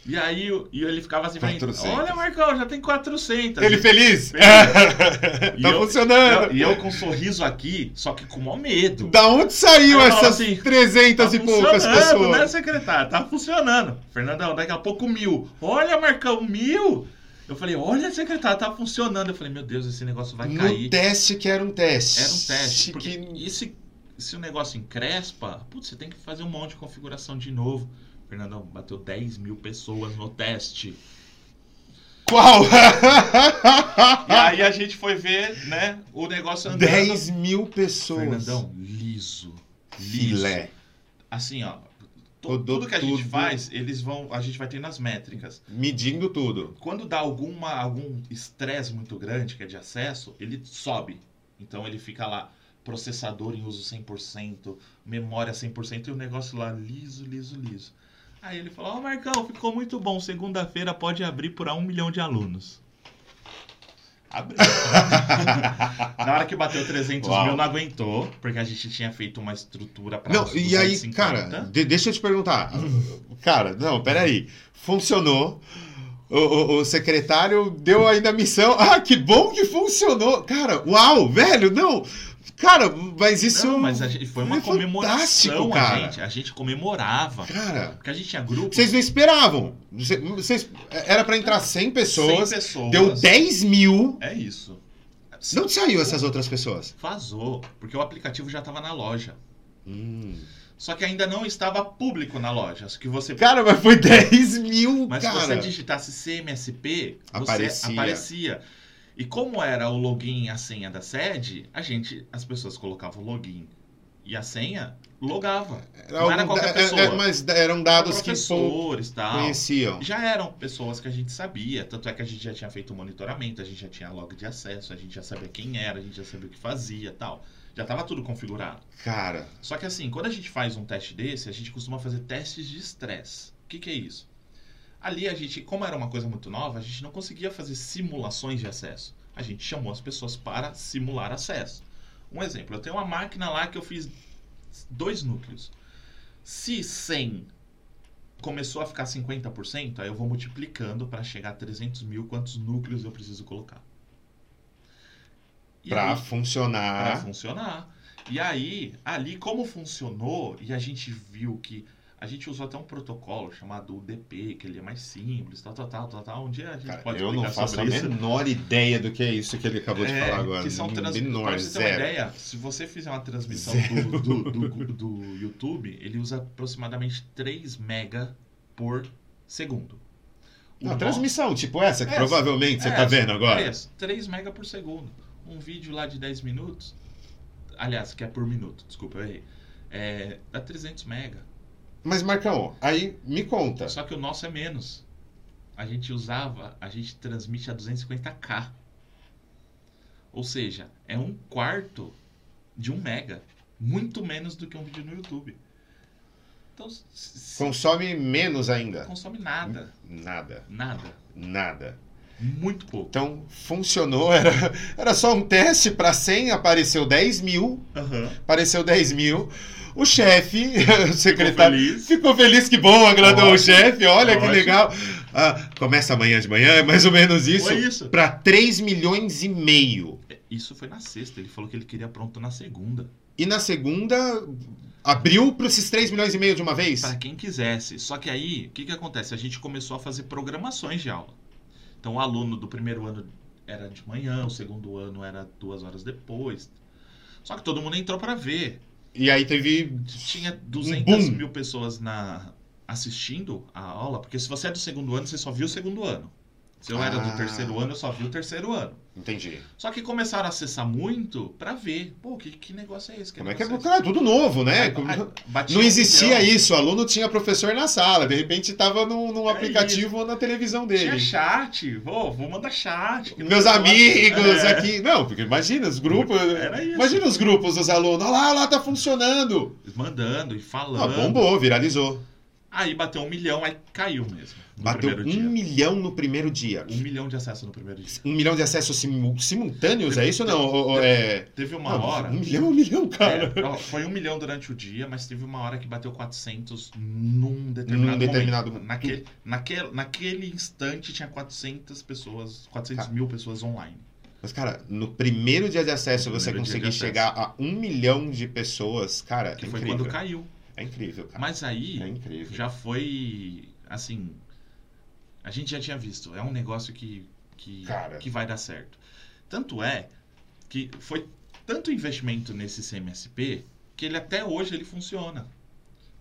E aí e ele ficava assim, pra mim, 400. olha Marcão, já tem 400. Ele feliz? Feliz. <laughs> Tá eu- funcionando. E eu com um sorriso aqui, só que com maior medo. Da onde saiu essas assim, 300 Tá e poucas funcionando, pessoas? né, secretário? Tá funcionando. Fernandão, daqui a pouco mil. Olha, Marcão, mil. Eu falei, olha, secretário, tá funcionando. Eu falei, meu Deus, esse negócio vai No cair. teste que era um teste. Era um teste. Porque Que... e se, se o negócio encrespa, putz, você tem que fazer um monte de configuração de novo. Fernandão, bateu 10 mil pessoas no teste. Qual? E aí a gente foi ver, né, o negócio andando. 10 mil pessoas. Fernandão, liso. Liso. Filé. Assim, ó. to- tudo que a gente tudo. faz, eles vão. A gente vai ter nas métricas. Medindo tudo. Quando dá alguma, algum estresse muito grande, que é de acesso, ele sobe. Então ele fica lá, processador em uso 100%, memória 100% e o negócio lá liso, liso, liso. Aí ele falou: Ó, Marcão, ficou muito bom. Segunda-feira pode abrir por um milhão de alunos. Abriu. <laughs> Na hora que bateu 300 Uau. mil, não aguentou, porque a gente tinha feito uma estrutura para Não, e aí, cara, de- deixa eu te perguntar. cara, não, peraí. Funcionou. O, o- o secretário deu ainda a missão. Ah, que bom que funcionou. Cara, uau, velho, não. Cara, mas isso. Não, mas a gente, foi uma fantástico, comemoração, cara. a gente. A gente comemorava. Cara, Porque a gente tinha grupo. vocês não esperavam. Vocês, era pra entrar 100 pessoas. 100 pessoas. Deu 10 mil. É isso. Onde saiu essas outras pessoas? Vazou, porque o aplicativo já estava na loja. Hum. Só que ainda não estava público na loja. Que você, Cara, mas foi 10 mil, mas se cara. você digitasse CMSP, você Aparecia. E como era o login e a senha da sede, a gente, as pessoas colocavam o login E a senha logava. Era Não era qualquer é- é- pessoa. mas eram dados que professores tal. conheciam. Já eram pessoas que a gente sabia, tanto é que a gente já tinha feito o monitoramento, a gente já tinha log de acesso, a gente já sabia quem era, a gente já sabia o que fazia tal. Já estava tudo configurado. Cara, Só que assim, quando a gente faz um teste desse, a gente costuma fazer testes de estresse. O que, que é isso? Ali a gente, como era uma coisa muito nova, a gente não conseguia fazer simulações de acesso. A gente chamou as pessoas para simular acesso. Um exemplo, eu tenho uma máquina lá que eu fiz dois núcleos. Se 100 começou a ficar 50%, aí eu vou multiplicando para chegar a 300 mil quantos núcleos eu preciso colocar. Aí- funcionar. para funcionar. E aí, ali como funcionou, e a gente viu que a gente usou até um protocolo chamado UDP, que ele é mais simples, tal, tal, tal, tal, tal. Um dia a gente Cara, pode eu não faço a isso. menor ideia do que é isso que ele acabou de É, falar agora. Que são trans... menor, Pra você ter uma zero. ideia, se você fizer uma transmissão do, do, do, do YouTube, ele usa aproximadamente 3 mega por segundo. Nó- transmissão, tipo essa, que Essa. provavelmente você É, tá vendo agora. É isso, 3 mega por segundo. Um vídeo lá de 10 minutos, aliás, que é por minuto, desculpa, eu errei. É, dá 300 mega. Mas, Marcão, aí me conta. Só que o nosso é menos. A gente usava, a gente transmite a 250k. Ou seja, é um quarto de um mega. Muito menos do que um vídeo no YouTube. Então, se- Consome menos ainda. consome nada. Nada, Nada. nada. Muito pouco. Então, funcionou, <laughs> era, era só um teste para 100, apareceu 10 mil, Aham. apareceu 10 mil. O chefe, <laughs> o secretário, feliz. ficou feliz, que bom, agradou o Ótimo, chefe, olha que ótimo. legal. Ah, começa amanhã de manhã, é mais ou menos isso. Foi isso. Para 3 milhões e meio. Isso foi na sexta. Ele falou que ele queria pronto na segunda. E na segunda, abriu para esses 3 milhões e meio de uma vez? Para quem quisesse. Só que aí, o que, que acontece? A gente começou a fazer programações de aula. Então, o aluno do primeiro ano era de manhã, o segundo ano era duas horas depois. Só que todo mundo entrou para ver. E aí teve. Tinha Um 200 boom. mil pessoas na, assistindo a aula, porque se você é do segundo ano, você só viu o segundo ano. Se eu era Ah. do terceiro ano, eu só vi o terceiro ano. Entendi. Só que começaram a acessar muito para ver. Pô, que, que negócio é esse? Como é que é? Cara, tudo novo, né? Aí- Não existia isso, o aluno tinha professor na sala, de repente estava num, num É aplicativo ou na televisão Tinha dele. chat, vou, vou mandar chat. que Meus amigos É, aqui. Não, porque imagina os grupos. Era isso. Imagina os grupos dos alunos. Olha lá, olha lá, tá funcionando. Mandando e Ah, falando. bombou, viralizou. Aí bateu um milhão, aí caiu mesmo. Bateu um dia. milhão no primeiro dia. Um milhão de acessos no primeiro dia. Um milhão de acessos simu- simultâneos, é isso ou não? Ou é... Teve uma Não, hora. Um milhão, um milhão, cara. É, foi um milhão durante o dia, mas teve uma hora que bateu 400 num determinado, Num determinado momento. Naquele, naquele, naquele instante tinha 400 pessoas, 400 Cara. mil pessoas online. Mas, cara, no primeiro dia de acesso No você conseguir acesso. chegar a um milhão de pessoas, cara, Que é foi incrível. quando caiu. É incrível, cara. Mas aí É já foi assim. A gente já tinha visto. É um negócio que, que, Cara. que vai dar certo. Tanto é que foi tanto investimento nesse CMSP que ele até hoje ele funciona.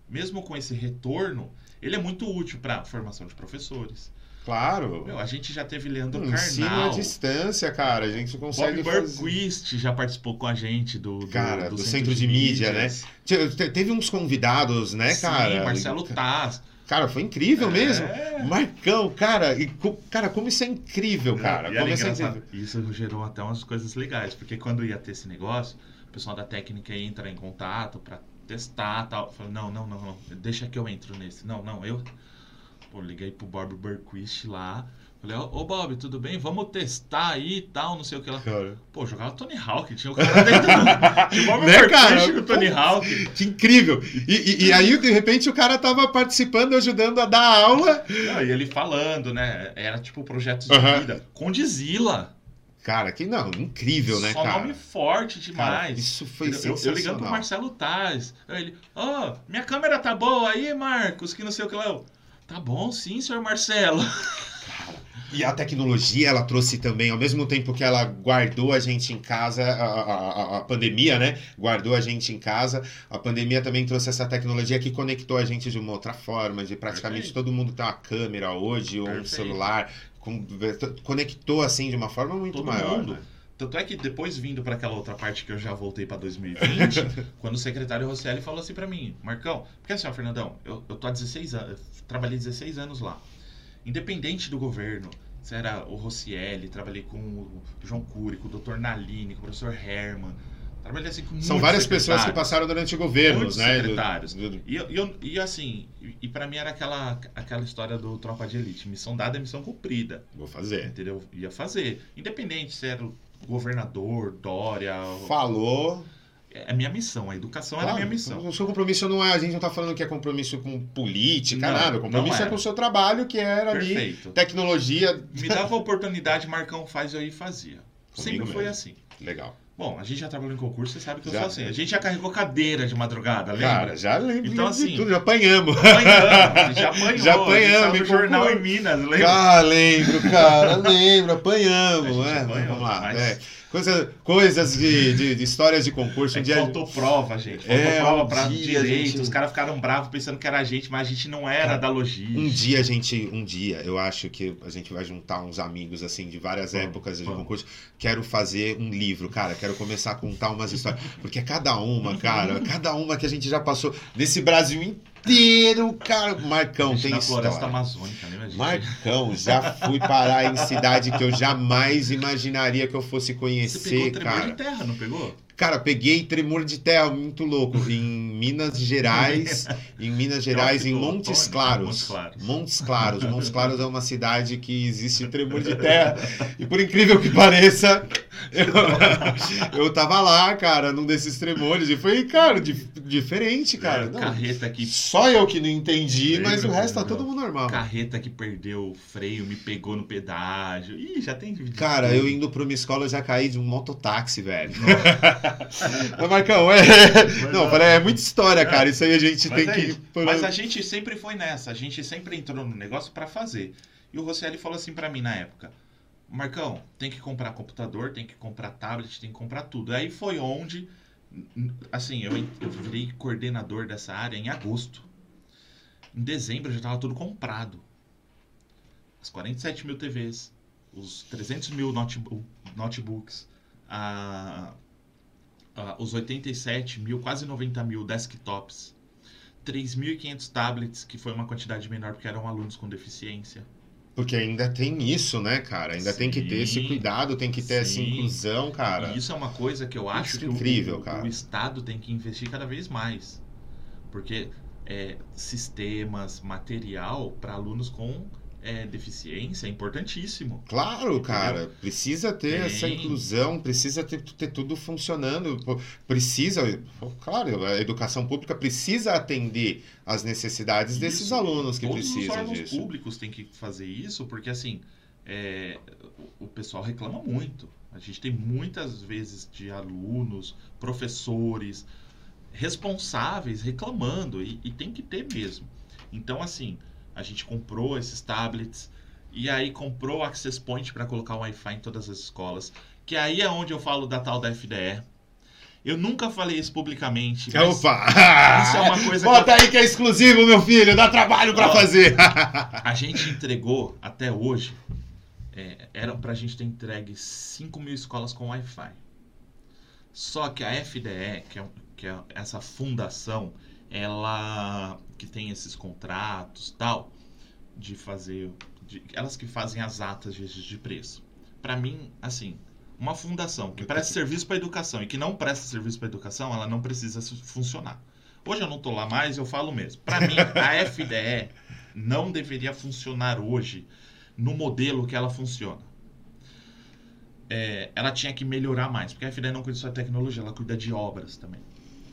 Mesmo com esse retorno, ele é muito útil para formação de professores. Claro. Meu, a gente já teve Leandro Um ensino à Carnal. distância, cara. A gente consegue Bob fazer... Burquist já participou com a gente do, do, Cara, do Centro de Mídia, né? Mídias. Teve uns convidados, né, Sim, cara? Marcelo Taz. Cara, foi incrível mesmo. É. Marcão, cara, e cara, como isso é incrível, cara. E era Como isso é incrível. Isso gerou até umas coisas legais, porque quando ia ter esse negócio, o pessoal da técnica ia entrar em contato pra testar tal. Falei, não, não, não, não, deixa que eu entro nesse. Não, não, eu. Pô, liguei pro Bob Burquist lá. Falei, ô ô, Bob, tudo bem? Vamos testar aí e tal, não sei o que lá. Cara, Pô, jogava Tony Hawk, tinha o cara dentro do. Bob <laughs> Né, cara? com o Tony Hawk. que incrível. E, e- e aí, de repente, o cara tava participando, ajudando a dar aula. Não, e ele falando, né? Era tipo projetos de vida. Com Dizila. Cara, que não, incrível, né, Só cara? nome forte Cara, demais. isso foi eu, eu, eu sensacional. ligando pro Marcelo Taz. Ele, ó, minha câmera tá boa aí, Marcos, que não sei o que lá. Eu, tá bom, sim, senhor Marcelo. <laughs> E a tecnologia ela trouxe também, ao mesmo tempo que ela guardou a gente em casa, a, a- a- pandemia, né? Guardou a gente em casa, a pandemia também trouxe essa tecnologia que conectou a gente de uma outra forma, de praticamente Perfeito. todo mundo tem uma câmera hoje, ou um Perfeito. celular, com- conectou assim de uma forma muito Todo maior. mundo. né? Tanto é que depois vindo para aquela outra parte que eu já voltei para 2020, <laughs> quando o secretário Rosselli falou assim para mim, Marcão, porque assim, ó, Fernandão, eu, eu tô há 16 anos, trabalhei 16 anos lá. Independente do governo, se era o Rossielli, trabalhei com o João Cury, com o Dr. Naline, com o professor Herman. Trabalhei assim com São várias pessoas que passaram durante governos, né? secretários. Do, do... E, eu, e assim, e, e para mim era aquela, aquela história do Tropa de Elite. Missão dada é missão cumprida. Vou fazer. Entendeu? Ia fazer. Independente se era o governador, Dória. Falou. É a minha missão, a educação claro, era a minha missão. O seu compromisso não é, a gente não está falando que é compromisso com política, não, nada. O compromisso é com o seu trabalho, que era Perfeito. ali, tecnologia. Me dava <laughs> a oportunidade, Marcão faz, eu e fazia. Comigo Sempre foi assim. Legal. Bom, a gente já trabalhou em concurso, você sabe que eu já. sou assim. A gente já carregou cadeira de madrugada, lembra? Cara, já lembro. Então, assim. Tudo, já apanhamos. Apanhamos, já <laughs> apanhou. Já apanhamos. Jornal em Minas, lembra? Ah, lembro, cara, lembro, apanhamos. É, apanhou, vamos lá. Mas... É. Coisa, coisas de, de, de, histórias de concurso. Um é dia... Faltou prova, gente. Faltou é, prova um pra direito. Gente... Os caras ficaram bravos pensando que era a gente, mas a gente não era da logística. Um dia, a gente, um dia, eu acho que a gente vai juntar uns amigos assim de várias vamos, épocas vamos. de concurso. Quero fazer um livro, cara. Quero começar a contar umas histórias. Porque é cada uma, <laughs> cara, cada uma que a gente já passou nesse Brasil inteiro inteiro, cara. Marcão, tem na história. floresta amazônica, né? Marcão, já fui parar em cidade que eu jamais imaginaria que eu fosse conhecer, Você pegou cara. terra, não pegou? Cara, peguei tremor de terra muito louco em Minas Gerais, <laughs> em Minas Gerais, em Montes Claros. Montes Claros. Montes Claros. Montes <laughs> Claros é uma cidade que existe tremor de terra. E por incrível que pareça, eu, <laughs> eu tava lá, cara, num desses tremores. E foi, cara, di diferente, cara. É, não, carreta que. Só eu que não entendi, mas o resto tá todo mundo normal. Carreta que perdeu o freio, me pegou no pedágio. Ih, já tem. Cara, eu indo pra uma escola eu já caí de um mototáxi, velho. Mas, Marcão, é. Mas, não, é... é muita história, cara. Isso aí a gente tem é que. Isso. Mas a gente sempre foi nessa. A gente sempre entrou no negócio para fazer. E o Rosselli falou assim para mim na época: Marcão, tem que comprar computador, tem que comprar tablet, tem que comprar tudo. Aí foi onde. Assim, eu, eu virei coordenador dessa área em agosto. Em dezembro já estava tudo comprado. As 47 mil TVs, os 300 mil notebook, notebooks, a uh, os 87 mil, quase 90 mil desktops, 3.500 tablets, que foi uma quantidade menor porque eram alunos com deficiência. Porque ainda tem isso, né, cara? Ainda sim, tem que ter esse cuidado, tem que ter sim. essa inclusão, cara. E isso é uma coisa que eu acho isso que incrível, o, cara. o Estado tem que investir cada vez mais. Porque é, sistemas, material para alunos com é, deficiência é importantíssimo. Claro, entendeu? cara. Precisa ter Tem. essa inclusão, precisa ter, ter tudo funcionando. Precisa, claro, a educação pública precisa atender às necessidades isso. desses alunos que Todos precisam os órgãos disso. públicos têm que fazer isso, porque assim, é, o pessoal reclama muito. A gente tem muitas vezes de alunos, professores responsáveis reclamando e, e tem que ter mesmo. Então, assim, a gente comprou esses tablets e aí comprou o Access Point para colocar o Wi-Fi em todas as escolas. Que aí é onde eu falo da tal da FDE. Eu nunca falei isso publicamente. Opa! Isso é uma coisa. Bota que eu... aí que é exclusivo, meu filho, dá trabalho para fazer. a gente entregou até hoje. É, era pra gente ter entregue 5 mil escolas com Wi-Fi. Só que a FDE, que é, que é essa fundação, ela que tem esses contratos tal de fazer de, elas que fazem as atas de, de preço. Para mim assim uma fundação que presta serviço para educação e que não presta serviço para educação ela não precisa funcionar. Hoje eu não tô lá mais eu falo mesmo. Para mim a <laughs> FDE não deveria funcionar hoje no modelo que ela funciona. É, ela tinha que melhorar mais porque a FDE não cuida só de tecnologia ela cuida de obras também.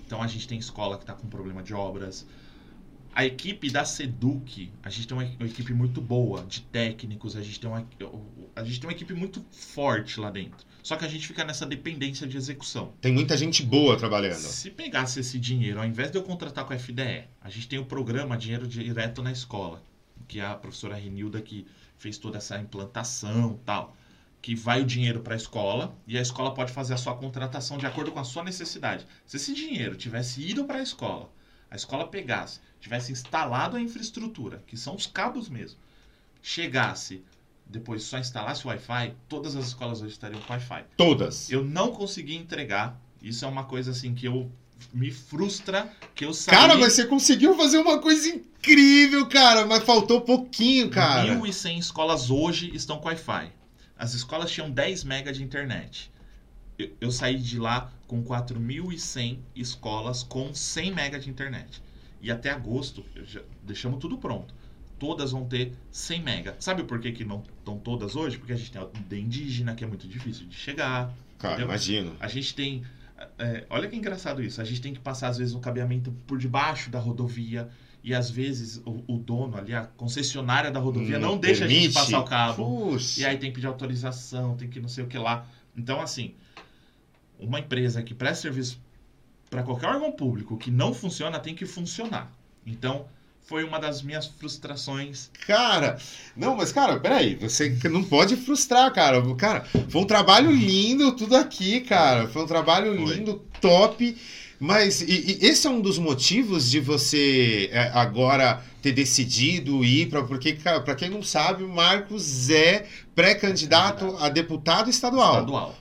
Então a gente tem escola que está com problema de obras. A equipe da Seduc, a gente tem uma, uma, equipe muito boa de técnicos, a gente, tem uma, a gente tem uma equipe muito forte lá dentro. Só que a gente fica nessa dependência de execução. Tem muita gente boa trabalhando. Se pegasse esse dinheiro, ao invés de eu contratar com a FDE, a gente tem o programa Dinheiro Direto na Escola, que é a professora Renilda que fez toda essa implantação tal que vai o dinheiro para a escola e a escola pode fazer a sua contratação de acordo com a sua necessidade. Se esse dinheiro tivesse ido para a escola, a escola pegasse, tivesse instalado a infraestrutura, que são os cabos mesmo, chegasse depois só instalasse o Wi-Fi, todas as escolas hoje estariam com Wi-Fi. Todas. Eu não consegui entregar. Isso é uma coisa assim que eu me frustra que eu saí. Cara, mas você conseguiu fazer uma coisa incrível, cara, mas faltou pouquinho, cara. 1.100 escolas hoje estão com Wi-Fi. As escolas tinham 10 mega de internet. Eu, eu saí de lá com 4.100 escolas com 100 mega de internet. E até agosto, já, deixamos tudo pronto. Todas vão ter 100 mega. Sabe por que, que não estão todas hoje? Porque a gente tem a indígena, que é muito difícil de chegar. Cara, imagino. A gente tem. é, olha que engraçado isso. A gente tem que passar, às vezes, um cabeamento por debaixo da rodovia. E às vezes o, o dono ali, a concessionária da rodovia, não, deixa a gente permite. passar o cabo. Puxa. E aí tem que pedir autorização, tem que não sei o que lá. Então, assim, uma empresa que presta serviço para qualquer órgão público que não funciona, tem que funcionar. Então, foi uma das minhas frustrações. Cara, não, mas cara, peraí, você não pode frustrar, cara. Cara, foi um trabalho lindo tudo aqui, cara. Foi um trabalho Foi. lindo, top. Mas e- e esse é um dos motivos de você é, agora ter decidido ir para porque, para quem não sabe, o Marcos é pré-candidato a deputado estadual. Estadual.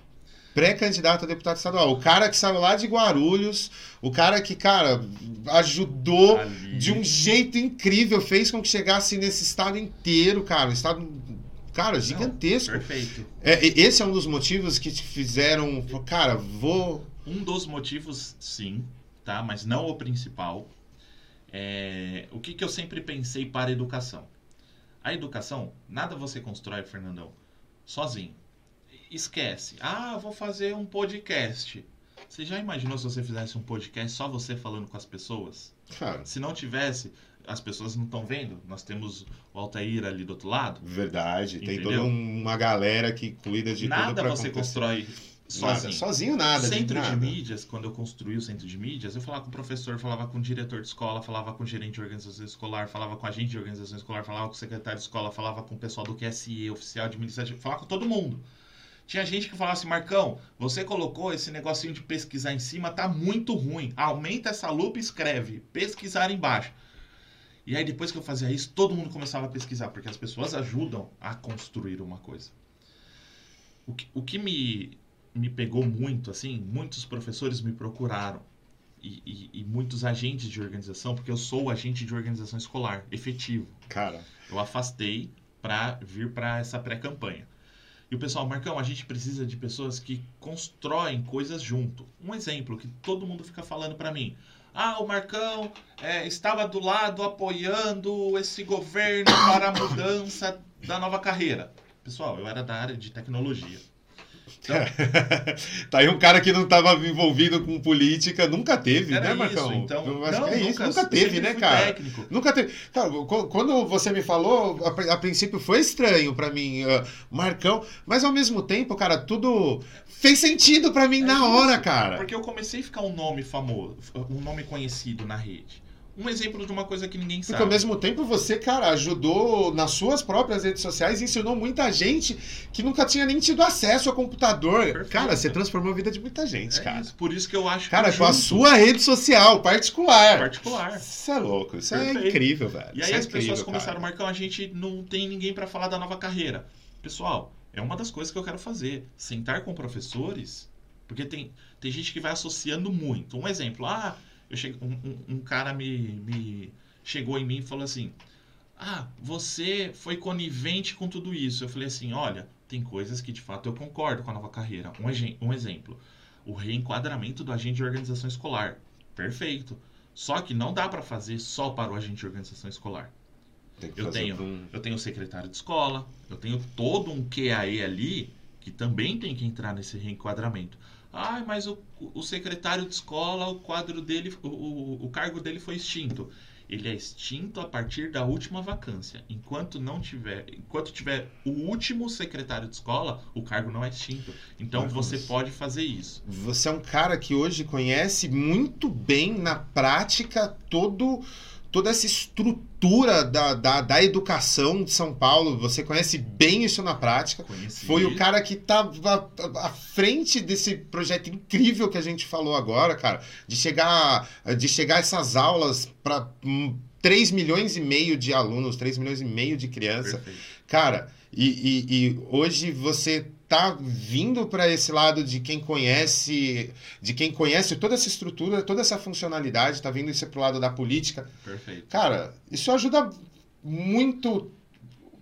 Pré-candidato a deputado estadual. O cara que saiu lá de Guarulhos, o cara que, cara, ajudou Ali. de um jeito incrível, fez com que chegasse nesse estado inteiro, cara. Um estado, cara, gigantesco. Perfeito. É, esse é um dos motivos que te fizeram, cara, vou. Um dos motivos, sim, tá? Mas não o principal. É... O que, que eu sempre pensei para a educação? A educação, nada você constrói, Fernandão, sozinho. Esquece. Ah, vou fazer um podcast. Você já imaginou se você fizesse um podcast só você falando com as pessoas? Cara, Se não tivesse, as pessoas não estão vendo. Nós temos o Altair ali do outro lado. verdade. Tem Entendeu? toda uma galera que cuida de tudo Nada você acontecer. constrói Nada, sozinho. sozinho nada. centro nada. de mídias, quando eu construí o centro de mídias, eu falava com o professor, falava com o diretor de escola, falava com o gerente de organização escolar, falava com a agente de organização escolar, falava com o secretário de escola, falava com o pessoal do QSE, oficial administrativo, falava com todo mundo. Tinha gente que falava assim, Marcão, você colocou esse negocinho de pesquisar em cima, tá muito ruim. Aumenta essa lupa e escreve, pesquisar embaixo. E aí depois que eu fazia isso, todo mundo começava a pesquisar, porque as pessoas ajudam a construir uma coisa. O que, o que me, me pegou muito, assim, muitos professores me procuraram. E, e- e muitos agentes de organização, porque eu sou agente de organização escolar, efetivo. Cara, Eu afastei para vir para essa pré-campanha. E o pessoal, Marcão, a gente precisa de pessoas que constroem coisas junto. Um exemplo que todo mundo fica falando para mim. Ah, o Marcão é, estava do lado apoiando esse governo para a mudança da nova carreira. Pessoal, eu era da área de tecnologia. Então, <laughs> tá aí um cara que não tava envolvido com política, nunca teve, era né, isso. Marcão? Então, Eu acho não, que é isso, nunca, nunca teve, né, cara? técnico. Nunca teve. Cara, qu- quando você me falou, a, a princípio foi estranho pra mim, ah, Marcão, mas ao mesmo tempo, cara, tudo fez sentido pra mim É na isso, hora, cara. Porque eu comecei a ficar um nome famoso, um nome conhecido na rede. Um exemplo de uma coisa que ninguém Porque sabe. ao mesmo tempo você, cara, ajudou nas suas próprias redes sociais e ensinou muita gente que nunca tinha nem tido acesso ao computador. Perfeito. Cara, você transformou a vida de muita gente, É cara. isso, por isso que eu acho Cara, que com a sua rede social particular. particular. Isso é louco, isso é Perfeito. incrível, velho. E aí é as incrível, pessoas começaram, cara. Marcão, a gente não tem ninguém para falar da nova carreira. Pessoal, é uma das coisas que eu quero fazer. Sentar com professores, porque tem, tem gente que vai associando muito. Um exemplo, ah, cheguei, um, um- um cara me, me chegou em mim e falou assim: Ah, você foi conivente com tudo isso. Eu falei assim: olha, tem coisas que de fato eu concordo com a nova carreira. Um, um exemplo: o reenquadramento do agente de organização escolar. Perfeito. Só que não dá para fazer só para o agente de organização escolar. Eu tenho. um- Eu tenho o secretário de escola, eu tenho todo um QAE ali que também tem que entrar nesse reenquadramento. Ah, mas o, o secretário de escola, o quadro dele, o, o, o cargo dele foi extinto. Ele é extinto a partir da última vacância. Enquanto não tiver, enquanto tiver o último secretário de escola, o cargo não é extinto. Então Marcos. você pode fazer isso. Você é um cara que hoje conhece muito bem na prática todo, toda essa estrutura da, da, da educação de São Paulo. Você conhece bem isso na prática. Conheci. Foi o cara que estava à frente desse projeto incrível que a gente falou agora, cara, de chegar, de chegar essas aulas para 3 milhões e meio de alunos, 3 milhões e meio de crianças. Cara, e, e- e hoje você tá vindo para esse lado de quem conhece, de quem conhece toda essa estrutura, toda essa funcionalidade, tá vindo isso pro lado da política. Perfeito. Cara, isso ajuda muito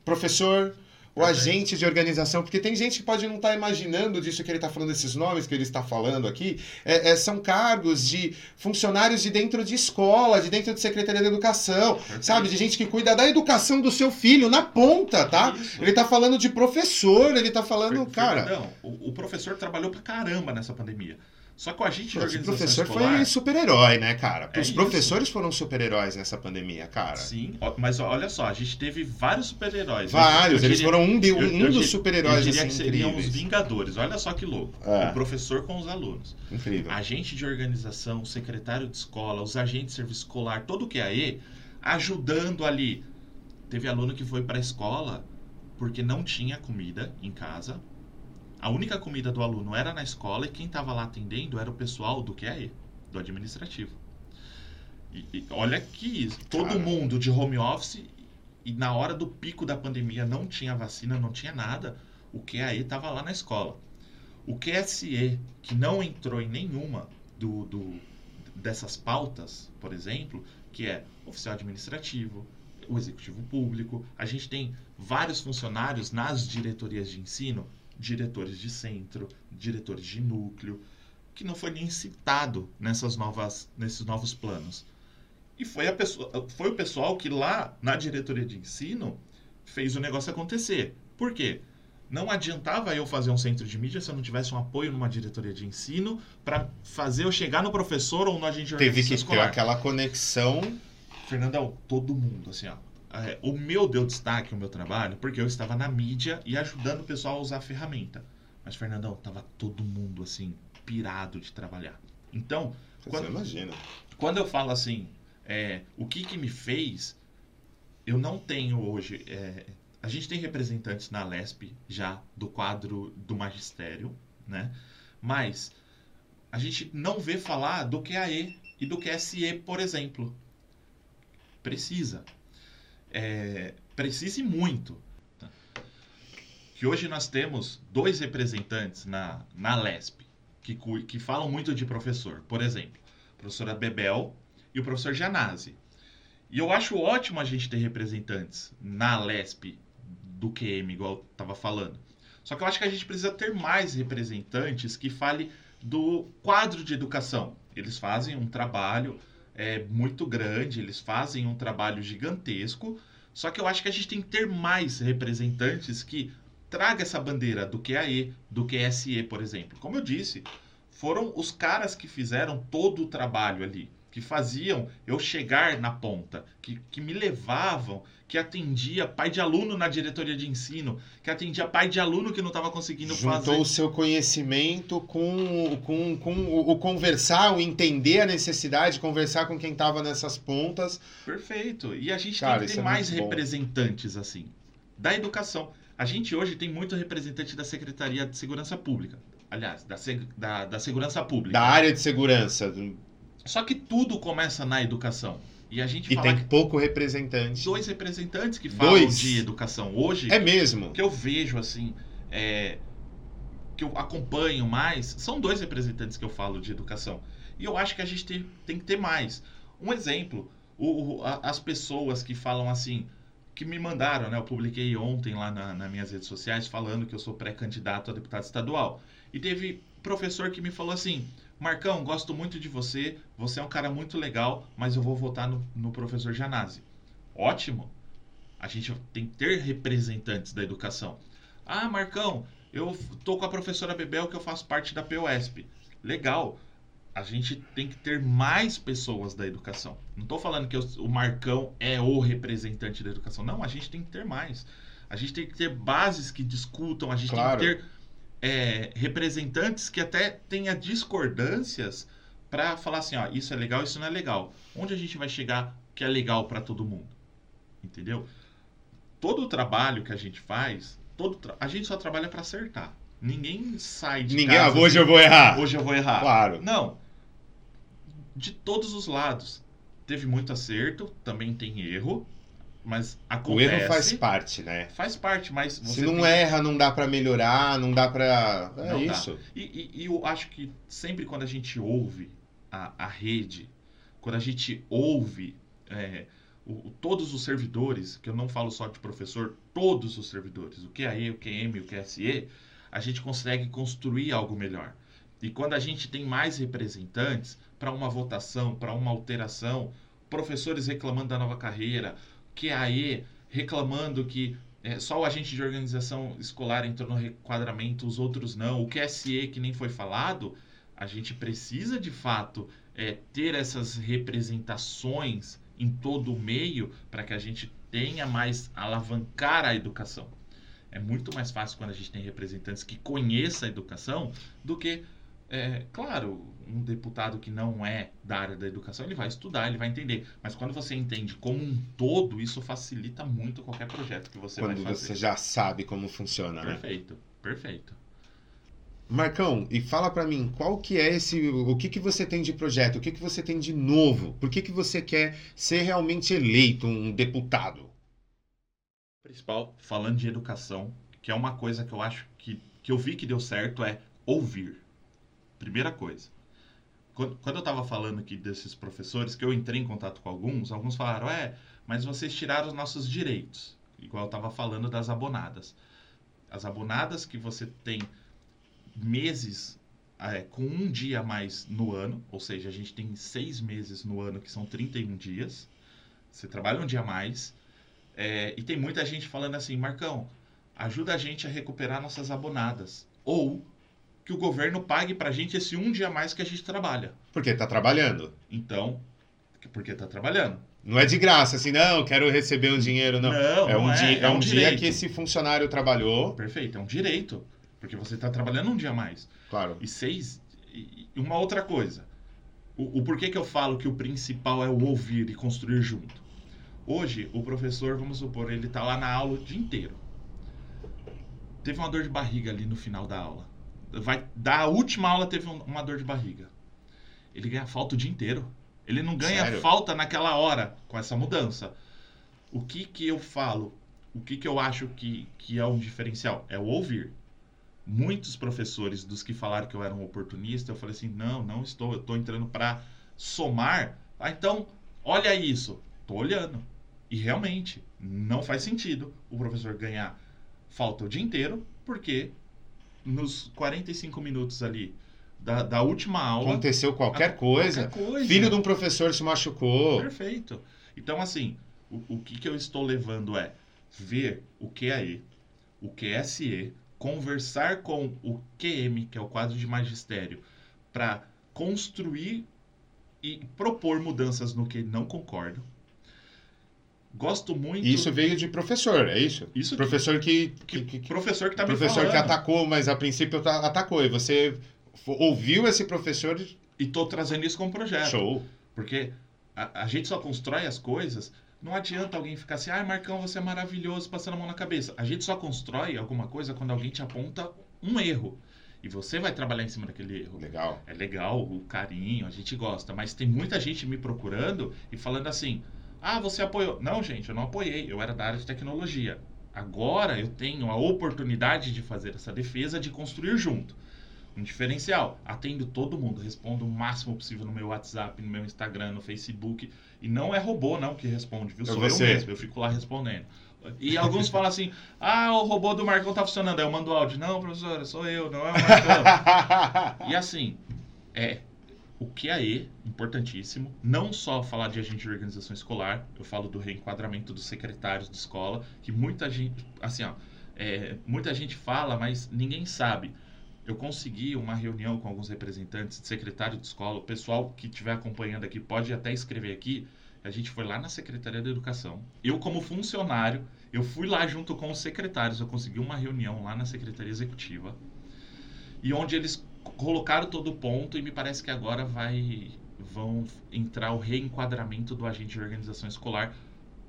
professor, o agente de organização, porque tem gente que pode não estar imaginando disso que ele está falando, esses nomes que ele está falando aqui, é- é, são cargos de funcionários de dentro de escola, de dentro de Secretaria de Educação, sabe? De gente que cuida da educação do seu filho na ponta, tá? Isso. Ele tá falando de professor, ele tá falando, Fer- cara. Fernandão, o, o professor trabalhou pra caramba nessa pandemia. Só que o agente de Esse organização professor escolar... foi super-herói, né, cara? É Os isso. professores foram super-heróis nessa pandemia, cara. Sim, mas olha só, a gente teve vários super-heróis. Vários, eles foram um, de- um, eu- eu dos super-heróis Eu diria assim, que seriam os incríveis. Vingadores. Olha só que louco. É. O professor com os alunos. Incrível. Agente de organização, secretário de escola, os agentes de serviço escolar, todo o QAE, ajudando ali. Teve aluno que foi para a escola porque não tinha comida em casa. A única comida do aluno era na escola e quem estava lá atendendo era o pessoal do QAE, do administrativo. E, e olha que isso, todo Cara. mundo de home office e na hora do pico da pandemia não tinha vacina, não tinha nada, o QAE estava lá na escola. O QSE, que não entrou em nenhuma do, do- dessas pautas, por exemplo, que é oficial administrativo, o executivo público, a gente tem vários funcionários nas diretorias de ensino, diretores de centro, diretores de núcleo, que não foi nem citado nessas novas, nesses novos planos. E foi, a pessoa, foi o pessoal que lá na diretoria de ensino fez o negócio acontecer. Por quê? Não adiantava eu fazer um centro de mídia se eu não tivesse um apoio numa diretoria de ensino para fazer eu chegar no professor ou no agente de Teve que ter escolar. aquela conexão. Fernandão, todo mundo, assim, ó. É, o meu deu destaque, o meu trabalho, porque eu estava na mídia e ajudando o pessoal a usar a ferramenta. Mas, Fernandão, tava todo mundo, assim, pirado de trabalhar. Então, Você Quando- imagina. quando eu falo assim, é, o que que me fez, eu não tenho hoje. é, a gente tem representantes na LESP já do quadro do magistério, né? Mas a gente não vê falar do QAE e do QSE, por exemplo. Precisa. É, precisa e muito. Que hoje nós temos dois representantes na, na LESP que, que falam muito de professor. Por exemplo, a professora Bebel e o professor Janazzi. E eu acho ótimo a gente ter representantes na LESP do QM, igual eu estava falando. Só que eu acho que a gente precisa ter mais representantes que fale do quadro de educação. Eles fazem um trabalho é, muito grande, eles fazem um trabalho gigantesco. Só que eu acho que a gente tem que ter mais representantes que traga essa bandeira do QAE, do QSE, por exemplo. Como eu disse, foram os caras que fizeram todo o trabalho ali, que faziam eu chegar na ponta, que, que me levavam, que atendia pai de aluno na diretoria de ensino, que atendia pai de aluno que não estava conseguindo Juntou fazer. o seu conhecimento com, com, com o, o conversar, o entender a necessidade, conversar com quem estava nessas pontas. Perfeito. E a gente Cara, tem que ter é mais bom. representantes assim, da educação. A gente hoje tem muito representante da Secretaria de Segurança Pública. Aliás, da, da, da Segurança Pública. Da área de segurança. do- Só que tudo começa na educação. E a gente E tem pouco representante. dois representantes que falam Dois? de educação hoje, É mesmo. que eu vejo assim, é, que eu acompanho mais, são dois representantes que eu falo de educação. E eu acho que a gente tem, tem que ter mais. Um exemplo, o- o- a- as pessoas que falam assim, que me mandaram, né? Eu publiquei ontem lá na, nas minhas redes sociais falando que eu sou pré-candidato a deputado estadual. E teve professor que me falou assim: Marcão, gosto muito de você, você é um cara muito legal, mas eu vou votar no, no professor Janazzi. Ótimo! A gente tem que ter representantes da educação. Ah, Marcão, eu tô com a professora Bebel que eu faço parte da POSP. Legal. A gente tem que ter mais pessoas da educação. Não estou falando que o Marcão é o representante da educação. Não, a gente tem que ter mais. A gente tem que ter bases que discutam, a gente Claro. tem que ter é, representantes que até tenha discordâncias para falar assim, ó, isso é legal, isso não é legal. Onde a gente vai chegar que é legal para todo mundo? Entendeu? Todo o trabalho que a gente faz, todo tra- a gente só trabalha para acertar. Ninguém sai de Ninguém, ah, casa hoje assim, eu vou errar. hoje eu vou errar. Claro. Não. De todos os lados. teve muito acerto, também tem erro, mas O acontece. erro faz parte, né? Faz parte, mas Se não tem- erra, não dá pra melhorar, não dá pra. É Não isso. E, e- e eu acho que sempre quando a gente ouve a, a rede, quando a gente ouve é, o- o- todos os servidores, que eu não falo só de professor, todos os servidores, o QAE, o QM, o QSE, a gente consegue construir algo melhor. E quando a gente tem mais representantes para uma votação, para uma alteração, professores reclamando da nova carreira, QAE reclamando que é, só o agente de organização escolar entrou no requadramento, os outros não, o QSE que nem foi falado, a gente precisa de fato é, ter essas representações em todo o meio para que a gente tenha mais alavancar a educação. É muito mais fácil quando a gente tem representantes que conheçam a educação do que, é, claro, um deputado que não é da área da educação, ele vai estudar, ele vai entender. Mas quando você entende como um todo, isso facilita muito qualquer projeto que você Quando vai fazer. você já sabe como funciona, né? Perfeito, perfeito. Marcão, e fala pra mim, qual que é esse, o que que você tem de projeto, o que que você tem de novo, por que que você quer ser realmente eleito um deputado? Principal, falando de educação, que é uma coisa que eu acho que, que eu vi que deu certo, é ouvir. Primeira coisa. Quando, quando eu estava falando aqui desses professores, que eu entrei em contato com alguns, alguns falaram, é, mas vocês tiraram os nossos direitos. Igual eu estava falando das abonadas. As abonadas que você tem meses é, com um dia a mais no ano, ou seja, a gente tem seis meses no ano que são 31 dias. Você trabalha um dia a mais. É, e tem muita gente falando assim, Marcão, ajuda a gente a recuperar nossas abonadas. Ou que o governo pague pra gente esse um dia a mais que a gente trabalha. Porque tá trabalhando. Então, porque tá trabalhando. Não é de graça, assim, não, quero receber um dinheiro, não. Não, é um, não dia, é um dia direito. que esse funcionário trabalhou, Perfeito, é um direito. Porque você tá trabalhando um dia a mais. claro. E seis. E uma outra coisa. O, o porquê que eu falo que o principal é o ouvir e construir junto? Hoje, o professor, vamos supor, ele tá lá na aula o dia inteiro. Teve uma dor de barriga ali no final da aula. Vai da última aula teve um- uma dor de barriga. Ele ganha falta o dia inteiro. Ele não ganha Sério? falta naquela hora com essa mudança. O que que eu falo? O que que eu acho que, que é um diferencial? É o ouvir muitos professores dos que falaram que eu era um oportunista, eu falei assim: não, não estou, eu estou entrando para somar. Ah, então, olha isso. Estou olhando. E realmente, não faz sentido o professor ganhar falta o dia inteiro, porque nos 45 minutos ali da, da última aula. Aconteceu qualquer a- coisa. qualquer coisa. Filho de um professor se machucou. Perfeito. Então, assim, o, o que, que eu estou levando é ver o QAE, o QSE, conversar com o QM, que é o quadro de magistério, para construir e propor mudanças no que não concordo. Gosto muito. E isso veio de professor, é isso? isso Professor que. que, que- que- professor que tá me professor que atacou, mas a princípio ta- atacou. E você ouviu esse professor e. E tô trazendo isso como projeto. Show. Porque a, a gente só constrói as coisas. Não adianta alguém ficar assim, ai Marcão, você é maravilhoso, passando a mão na cabeça. A gente só constrói alguma coisa quando alguém te aponta um erro. E você vai trabalhar em cima daquele erro. Legal. É legal, o carinho, a gente gosta. Mas tem muita gente me procurando e falando assim: ah, você apoiou. Não, gente, eu não apoiei. Eu era da área de tecnologia. Agora eu tenho a oportunidade de fazer essa defesa, de construir junto. Um diferencial. Atendo todo mundo, respondo o máximo possível no meu WhatsApp, no meu Instagram, no Facebook. E não é robô, não, que responde, viu? É Sou você. eu mesmo, eu fico lá respondendo. E alguns falam assim: ah, o robô do Marcão tá funcionando. Aí eu mando áudio. Não, professora, sou eu, não é o Marcão. <laughs> E assim, é o QAE, importantíssimo, não só falar de agente de organização escolar, eu falo do reenquadramento dos secretários de escola, que muita gente, assim, ó, é, muita gente fala, mas ninguém sabe. Eu consegui uma reunião com alguns representantes de secretário de escola, o pessoal que estiver acompanhando aqui pode até escrever aqui. A gente foi lá na Secretaria da Educação. Eu, como funcionário, eu fui lá junto com os secretários, eu consegui uma reunião lá na Secretaria Executiva e onde eles colocaram todo o ponto e me parece que agora vai vão entrar o reenquadramento do agente de organização escolar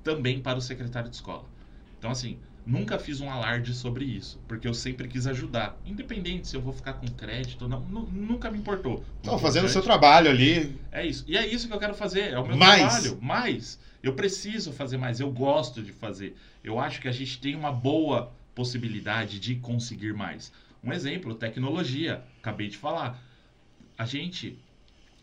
também para o secretário de escola. Então assim, nunca fiz um alarde sobre isso, porque eu sempre quis ajudar. Independente se eu vou ficar com crédito ou não, nu- nunca me importou. Estão fazendo o seu trabalho ali. É isso. E é isso que eu quero fazer, é o meu Mais. trabalho. Mais. Eu preciso fazer mais, eu gosto de fazer. Eu acho que a gente tem uma boa possibilidade de conseguir mais. Um exemplo, tecnologia. Acabei de falar. A gente,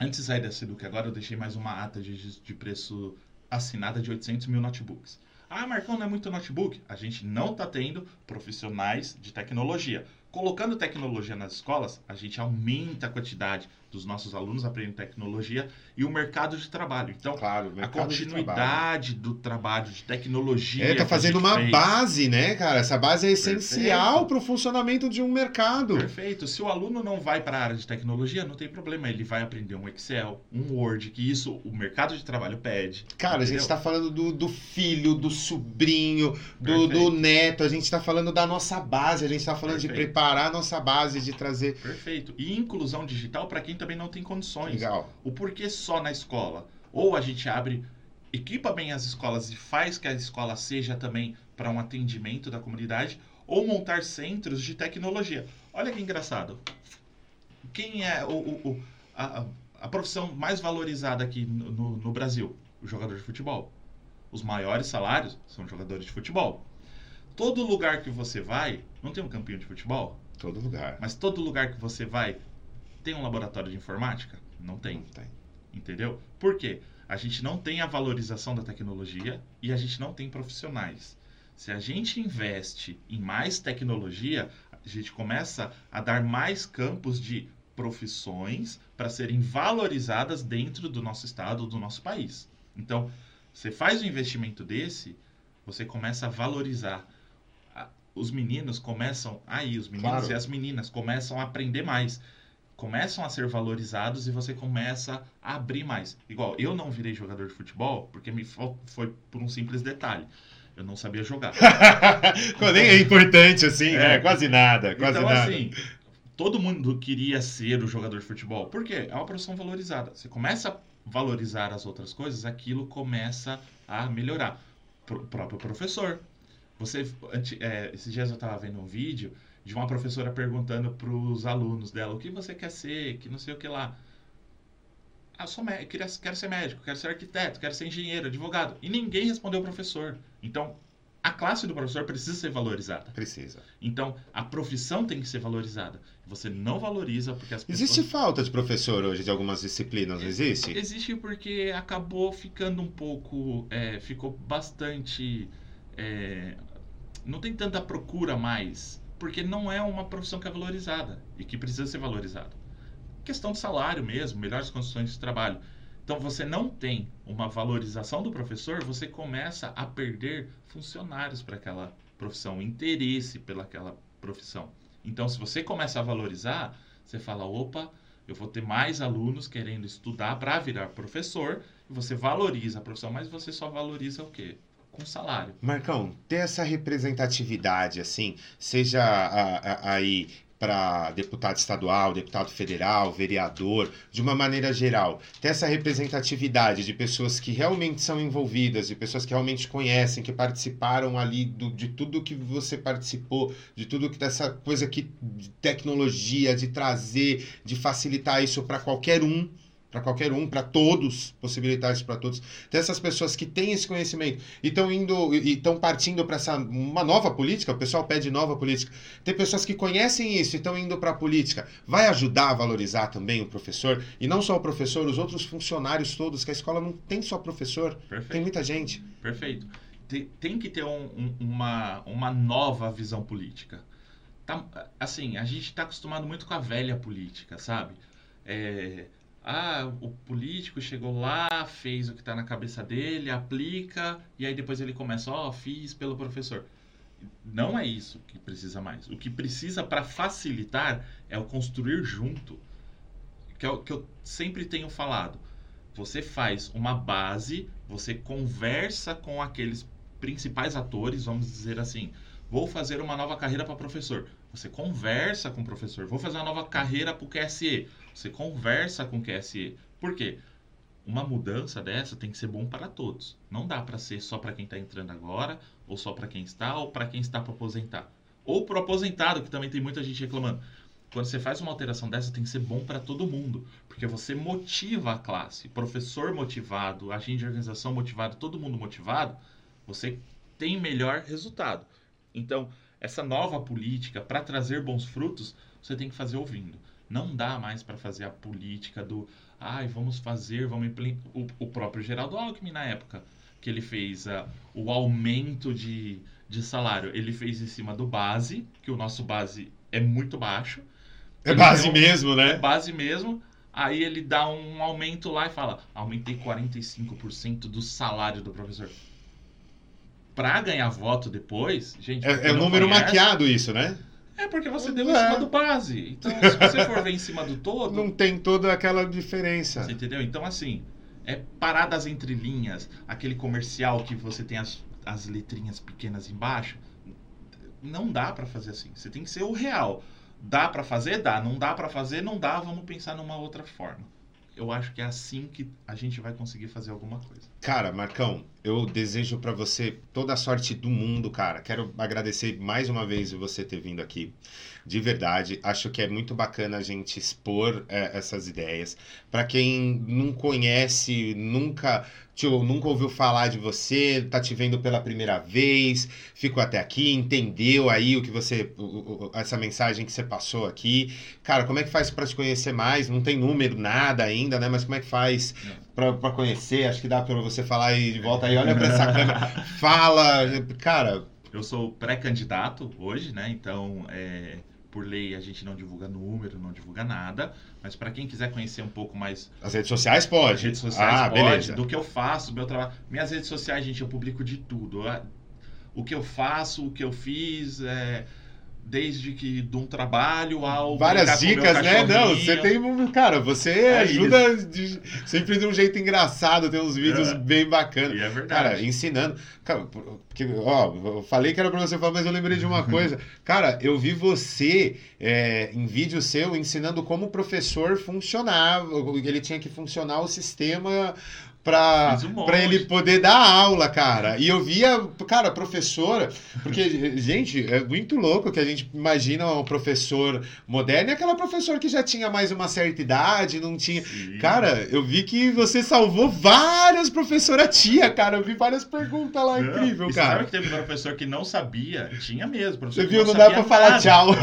antes de sair da Seduc, agora eu deixei mais uma ata de, de preço assinada de 800 mil notebooks. Ah, Marcão, não é muito notebook? A gente não está tendo profissionais de tecnologia. Colocando tecnologia nas escolas, a gente aumenta a quantidade dos nossos alunos aprendendo tecnologia e o mercado de trabalho. Então, Claro, a mercado de trabalho. continuidade do trabalho de tecnologia. É, que tá a fazendo uma fez. base, né, cara? Essa base é essencial para o funcionamento de um mercado. Perfeito. Se o aluno não vai para a área de tecnologia, não tem problema. Ele vai aprender um Excel, um Word, que isso o mercado de trabalho pede. Cara, a gente Entendeu? está falando do, do filho, do sobrinho, do, do neto, a gente está falando da nossa base, a gente está falando de Perfeito. preparar a nossa base, de trazer. Perfeito. E inclusão digital para quem também não tem condições. Legal. O porquê só na escola? Ou a gente abre, equipa bem as escolas e faz que a escola seja também para um atendimento da comunidade, ou montar centros de tecnologia. Olha que engraçado. Quem é o, o- o- a, a profissão mais valorizada aqui no, no- no Brasil? O jogador de futebol. Os maiores salários são jogadores de futebol. Todo lugar que você vai, não tem um campinho de futebol? Todo lugar. Mas todo lugar que você vai tem um laboratório de informática? Não tem. Não tem. Entendeu? Por quê? A gente não tem a valorização da tecnologia e a gente não tem profissionais. Se a gente investe em mais tecnologia, a gente começa a dar mais campos de profissões para serem valorizadas dentro do nosso estado, do nosso país. Então, você faz um investimento desse, você começa a valorizar. Os meninos começam aí, os meninos Claro. e as meninas começam a aprender mais começam a ser valorizados e você começa a abrir mais. Igual, eu não virei jogador de futebol porque me foi por um simples detalhe. Eu não sabia jogar. <laughs> Nem é importante assim, É. né? Quase nada, quase então, nada. assim, todo mundo queria ser o jogador de futebol. Por quê? É uma profissão valorizada. Você começa a valorizar as outras coisas, aquilo começa a melhorar. Pro- O próprio professor. Você, é, esses dias eu estava vendo um vídeo de uma professora perguntando para os alunos dela o que você quer ser, que não sei o que lá. Ah, sou mé- queria, quero ser médico, quero ser arquiteto, quero ser engenheiro, advogado. E ninguém respondeu o professor. Então, a classe do professor precisa ser valorizada. Precisa. Então, a profissão tem que ser valorizada. Você não valoriza porque as pessoas... Existe falta de professor hoje de algumas disciplinas, não existe? Existe porque acabou ficando um pouco... é, ficou bastante... é, não tem tanta procura mais. Porque não é uma profissão que é valorizada e que precisa ser valorizada. Questão de salário mesmo, melhores condições de trabalho. Então, você não tem uma valorização do professor, você começa a perder funcionários para aquela profissão, interesse pelaquela profissão. Então, se você começa a valorizar, você fala: opa, eu vou ter mais alunos querendo estudar para virar professor, você valoriza a profissão, mas você só valoriza o quê? Com salário. Marcão, ter essa representatividade, assim, seja a- a- aí para deputado estadual, deputado federal, vereador, de uma maneira geral, ter essa representatividade de pessoas que realmente são envolvidas, de pessoas que realmente conhecem, que participaram ali do- de tudo que você participou, de tudo que dessa coisa que de tecnologia, de trazer, de facilitar isso para qualquer um, para qualquer um, para todos, possibilitar isso para todos. Ter essas pessoas que têm esse conhecimento e estão indo e estão partindo para essa uma nova política, o pessoal pede nova política. Tem pessoas que conhecem isso e estão indo para a política. Vai ajudar a valorizar também o professor e não só o professor, os outros funcionários todos, que a escola não tem só professor, tem Perfeito. muita gente. Perfeito. Tem, tem que ter um- um- uma, uma nova visão política. Tá, assim, a gente está acostumado muito com a velha política, sabe? É, ah, o político chegou lá, fez o que está na cabeça dele, aplica, e aí depois ele começa, ó, fiz pelo professor. Não é isso que precisa mais. O que precisa para facilitar é o construir junto. Que é o que eu sempre tenho falado. Você faz uma base, você conversa com aqueles principais atores, vamos dizer assim. Vou fazer uma nova carreira para professor. Você conversa com o professor. Vou fazer uma nova carreira para o QSE. Você conversa com o QSE. Por quê? uma mudança dessa tem que ser bom para todos. Não dá para ser só para quem está entrando agora, ou só para quem está, ou para quem está para aposentar. Ou para o aposentado, que também tem muita gente reclamando. Quando você faz uma alteração dessa, tem que ser bom para todo mundo, porque você motiva a classe. Professor motivado, agente de organização motivado, todo mundo motivado, você tem melhor resultado. Então, essa nova política, para trazer bons frutos, você tem que fazer ouvindo. Não dá mais para fazer a política do, ai, vamos fazer, vamos implementar. O, o próprio Geraldo Alckmin, na época, que ele fez uh, o aumento de, de salário, ele fez em cima do base, que o nosso base é muito baixo. É base mesmo, né? É base mesmo. Aí ele dá um aumento lá e fala: aumentei 45% do salário do professor. Pra ganhar voto depois, gente. É, é número conhece, maquiado isso, né? É porque você deu é. em cima do base. Então, se você for ver em cima do todo. Não tem toda aquela diferença. Você entendeu? Então, assim, é parar das entrelinhas, aquele comercial que você tem as, as letrinhas pequenas embaixo. Não dá para fazer assim. Você tem que ser o real. Dá para fazer? Dá. Não dá para fazer? Não dá. Vamos pensar numa outra forma. Eu acho que é assim que a gente vai conseguir fazer alguma coisa. Cara, Marcão, eu desejo para você toda a sorte do mundo, cara. Quero agradecer mais uma vez você ter vindo aqui. De verdade, acho que é muito bacana a gente expor é, essas ideias. Para quem não conhece, nunca Tio, nunca ouviu falar de você, tá te vendo pela primeira vez, ficou até aqui, entendeu aí o que você. essa mensagem que você passou aqui. Cara, como é que faz para te conhecer mais? Não tem número, nada ainda, né? Mas como é que faz para conhecer? Acho que dá para você falar e de volta aí, olha para essa câmera, <laughs> fala. Cara. Eu sou pré-candidato hoje, né? Então, é, por lei a gente não divulga número, não divulga nada, mas para quem quiser conhecer um pouco mais as redes sociais pode. As redes sociais ah, pode, beleza. do que eu faço, do meu trabalho. Minhas redes sociais, gente, eu publico de tudo. O que eu faço, o que eu fiz, é, desde que de um trabalho ao várias dicas, né? Não, você tem um cara, você é ajuda de, sempre de um jeito engraçado, tem uns vídeos é. bem bacanas. E é verdade. Cara, ensinando, cara, porque, ó, eu falei que era para você falar, mas eu lembrei de uma <laughs> coisa. cara, eu vi você é, em vídeo seu ensinando como o professor funcionava, ele tinha que funcionar o sistema para um ele poder dar aula, cara. E eu via, cara, professora, porque, <laughs> gente, é muito louco que a gente imagina um professor moderno e aquela professora que já tinha mais uma certa idade, não tinha. Sim. Cara, eu vi que você salvou várias professoras tia, cara. Eu vi várias perguntas lá, não, incrível, cara. Sabe que teve um professor que não sabia? Tinha mesmo, professor. Você viu, não, não dá pra falar tchau.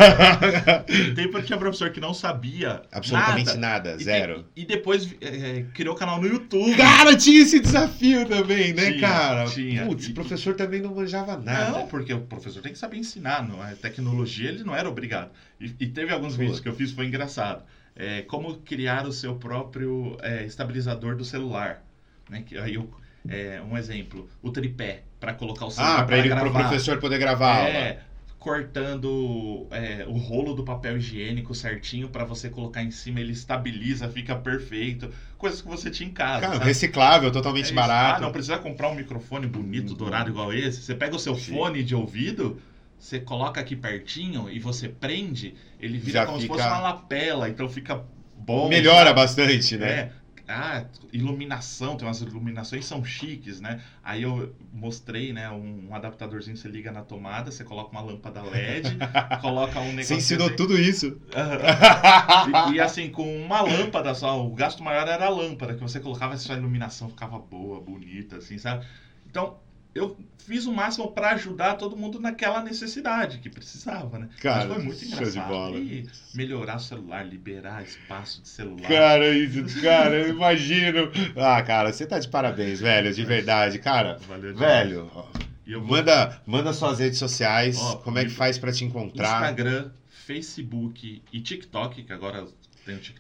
tem porque tinha professor que não sabia. Absolutamente nada, nada zero. E, e depois é, criou canal no YouTube. Cara! Cara, tinha esse desafio também, né, tinha, cara? Tinha. Putz, o professor também não manjava nada. Não, porque o professor tem que saber ensinar. Não, a tecnologia ele não era obrigado. E, e teve alguns Pô. vídeos que eu fiz, foi engraçado. É, como criar o seu próprio é, estabilizador do celular. Né? Que, aí eu, é, um exemplo, o tripé, para colocar o celular. Ah, para ele, o professor poder gravar. É, cortando é, o rolo do papel higiênico certinho para você colocar em cima, ele estabiliza, fica perfeito. Coisas que você tinha em casa. Cara, reciclável, totalmente é barato. Ah, não precisa comprar um microfone bonito, uhum. dourado igual esse. Você pega o seu Sim. fone de ouvido, você coloca aqui pertinho e você prende, ele vira Já como fica... se fosse uma lapela, então fica bom. Melhora bastante, né? É ah, iluminação, tem umas iluminações são chiques, né? Aí eu mostrei, né, um, um adaptadorzinho, você liga na tomada, você coloca uma lâmpada LED, <laughs> coloca um negócio... Você ensinou assim, tudo isso? e, e, assim, com uma lâmpada só, o gasto maior era a lâmpada, que você colocava, a sua iluminação ficava boa, bonita, assim, sabe? Então, eu fiz o máximo para ajudar todo mundo naquela necessidade que precisava, né? Cara, Mas foi muito engraçado. E melhorar o celular, liberar espaço de celular. Cara, isso, cara, eu imagino. Ah, cara, você tá de parabéns, velho, de verdade, cara. Valeu, velho. Vou... Manda, manda suas redes sociais, ó, como é que faz para te encontrar? Instagram, Facebook e TikTok, que agora.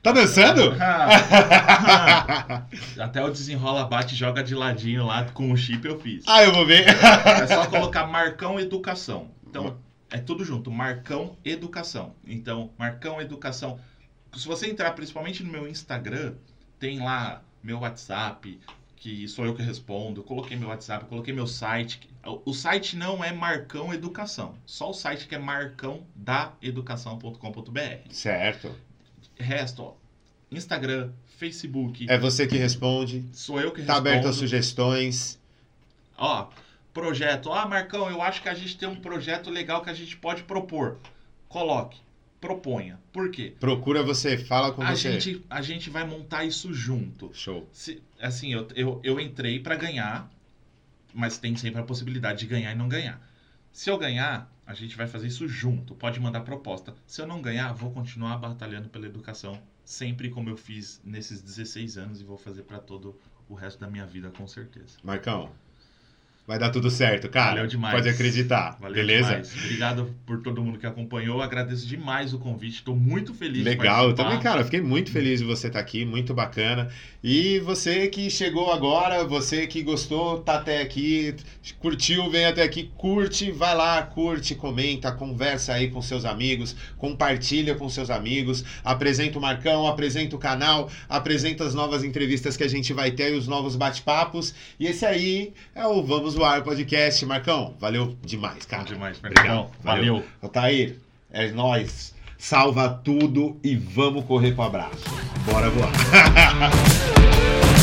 Tá dançando? Ah, <laughs> até o desenrola, bate, joga de ladinho lá com o chip eu fiz. Ah, eu vou ver. É só colocar Marcão Educação. Então, é tudo junto. Marcão Educação. Então, Marcão Educação. Se você entrar principalmente no meu Instagram, tem lá meu WhatsApp, que sou eu que respondo. Coloquei meu WhatsApp, coloquei meu site. O site não é Marcão Educação. Só o site que é marcãodaeducação.com.br. Certo resto, ó, Instagram, Facebook. É você que responde. Sou eu que Tá respondo. aberto a sugestões. Ó, projeto. Ah, Marcão, eu acho que a gente tem um projeto legal que a gente pode propor. Coloque, proponha. Por quê? Procura você, fala com A você. gente, a gente vai montar isso junto. Show. Se- assim, eu, eu, eu entrei pra ganhar, mas tem sempre a possibilidade de ganhar e não ganhar. Se eu ganhar, a gente vai fazer isso junto. Pode mandar proposta. Se eu não ganhar, vou continuar batalhando pela educação, sempre como eu fiz nesses 16 anos e vou fazer pra todo o resto da minha vida, com certeza. Marcão, vai dar tudo certo, cara. Valeu demais. Pode acreditar. Valeu beleza? demais. Obrigado por todo mundo que acompanhou. Agradeço demais o convite. Estou muito feliz de Legal, também, cara, fiquei muito feliz de você estar aqui, muito bacana. E você que chegou agora, você que gostou, tá até aqui, curtiu, vem até aqui, curte, vai lá, curte, comenta, conversa aí com seus amigos, compartilha com seus amigos, apresenta o Marcão, apresenta o canal, apresenta as novas entrevistas que a gente vai ter e os novos bate-papos. E esse aí é o Vamos Voar Podcast. Marcão, valeu demais, cara. Bom demais. Marcão. Valeu. Altair, é nóis. Salva tudo e vamos correr pro abraço. Bora voar. <laughs>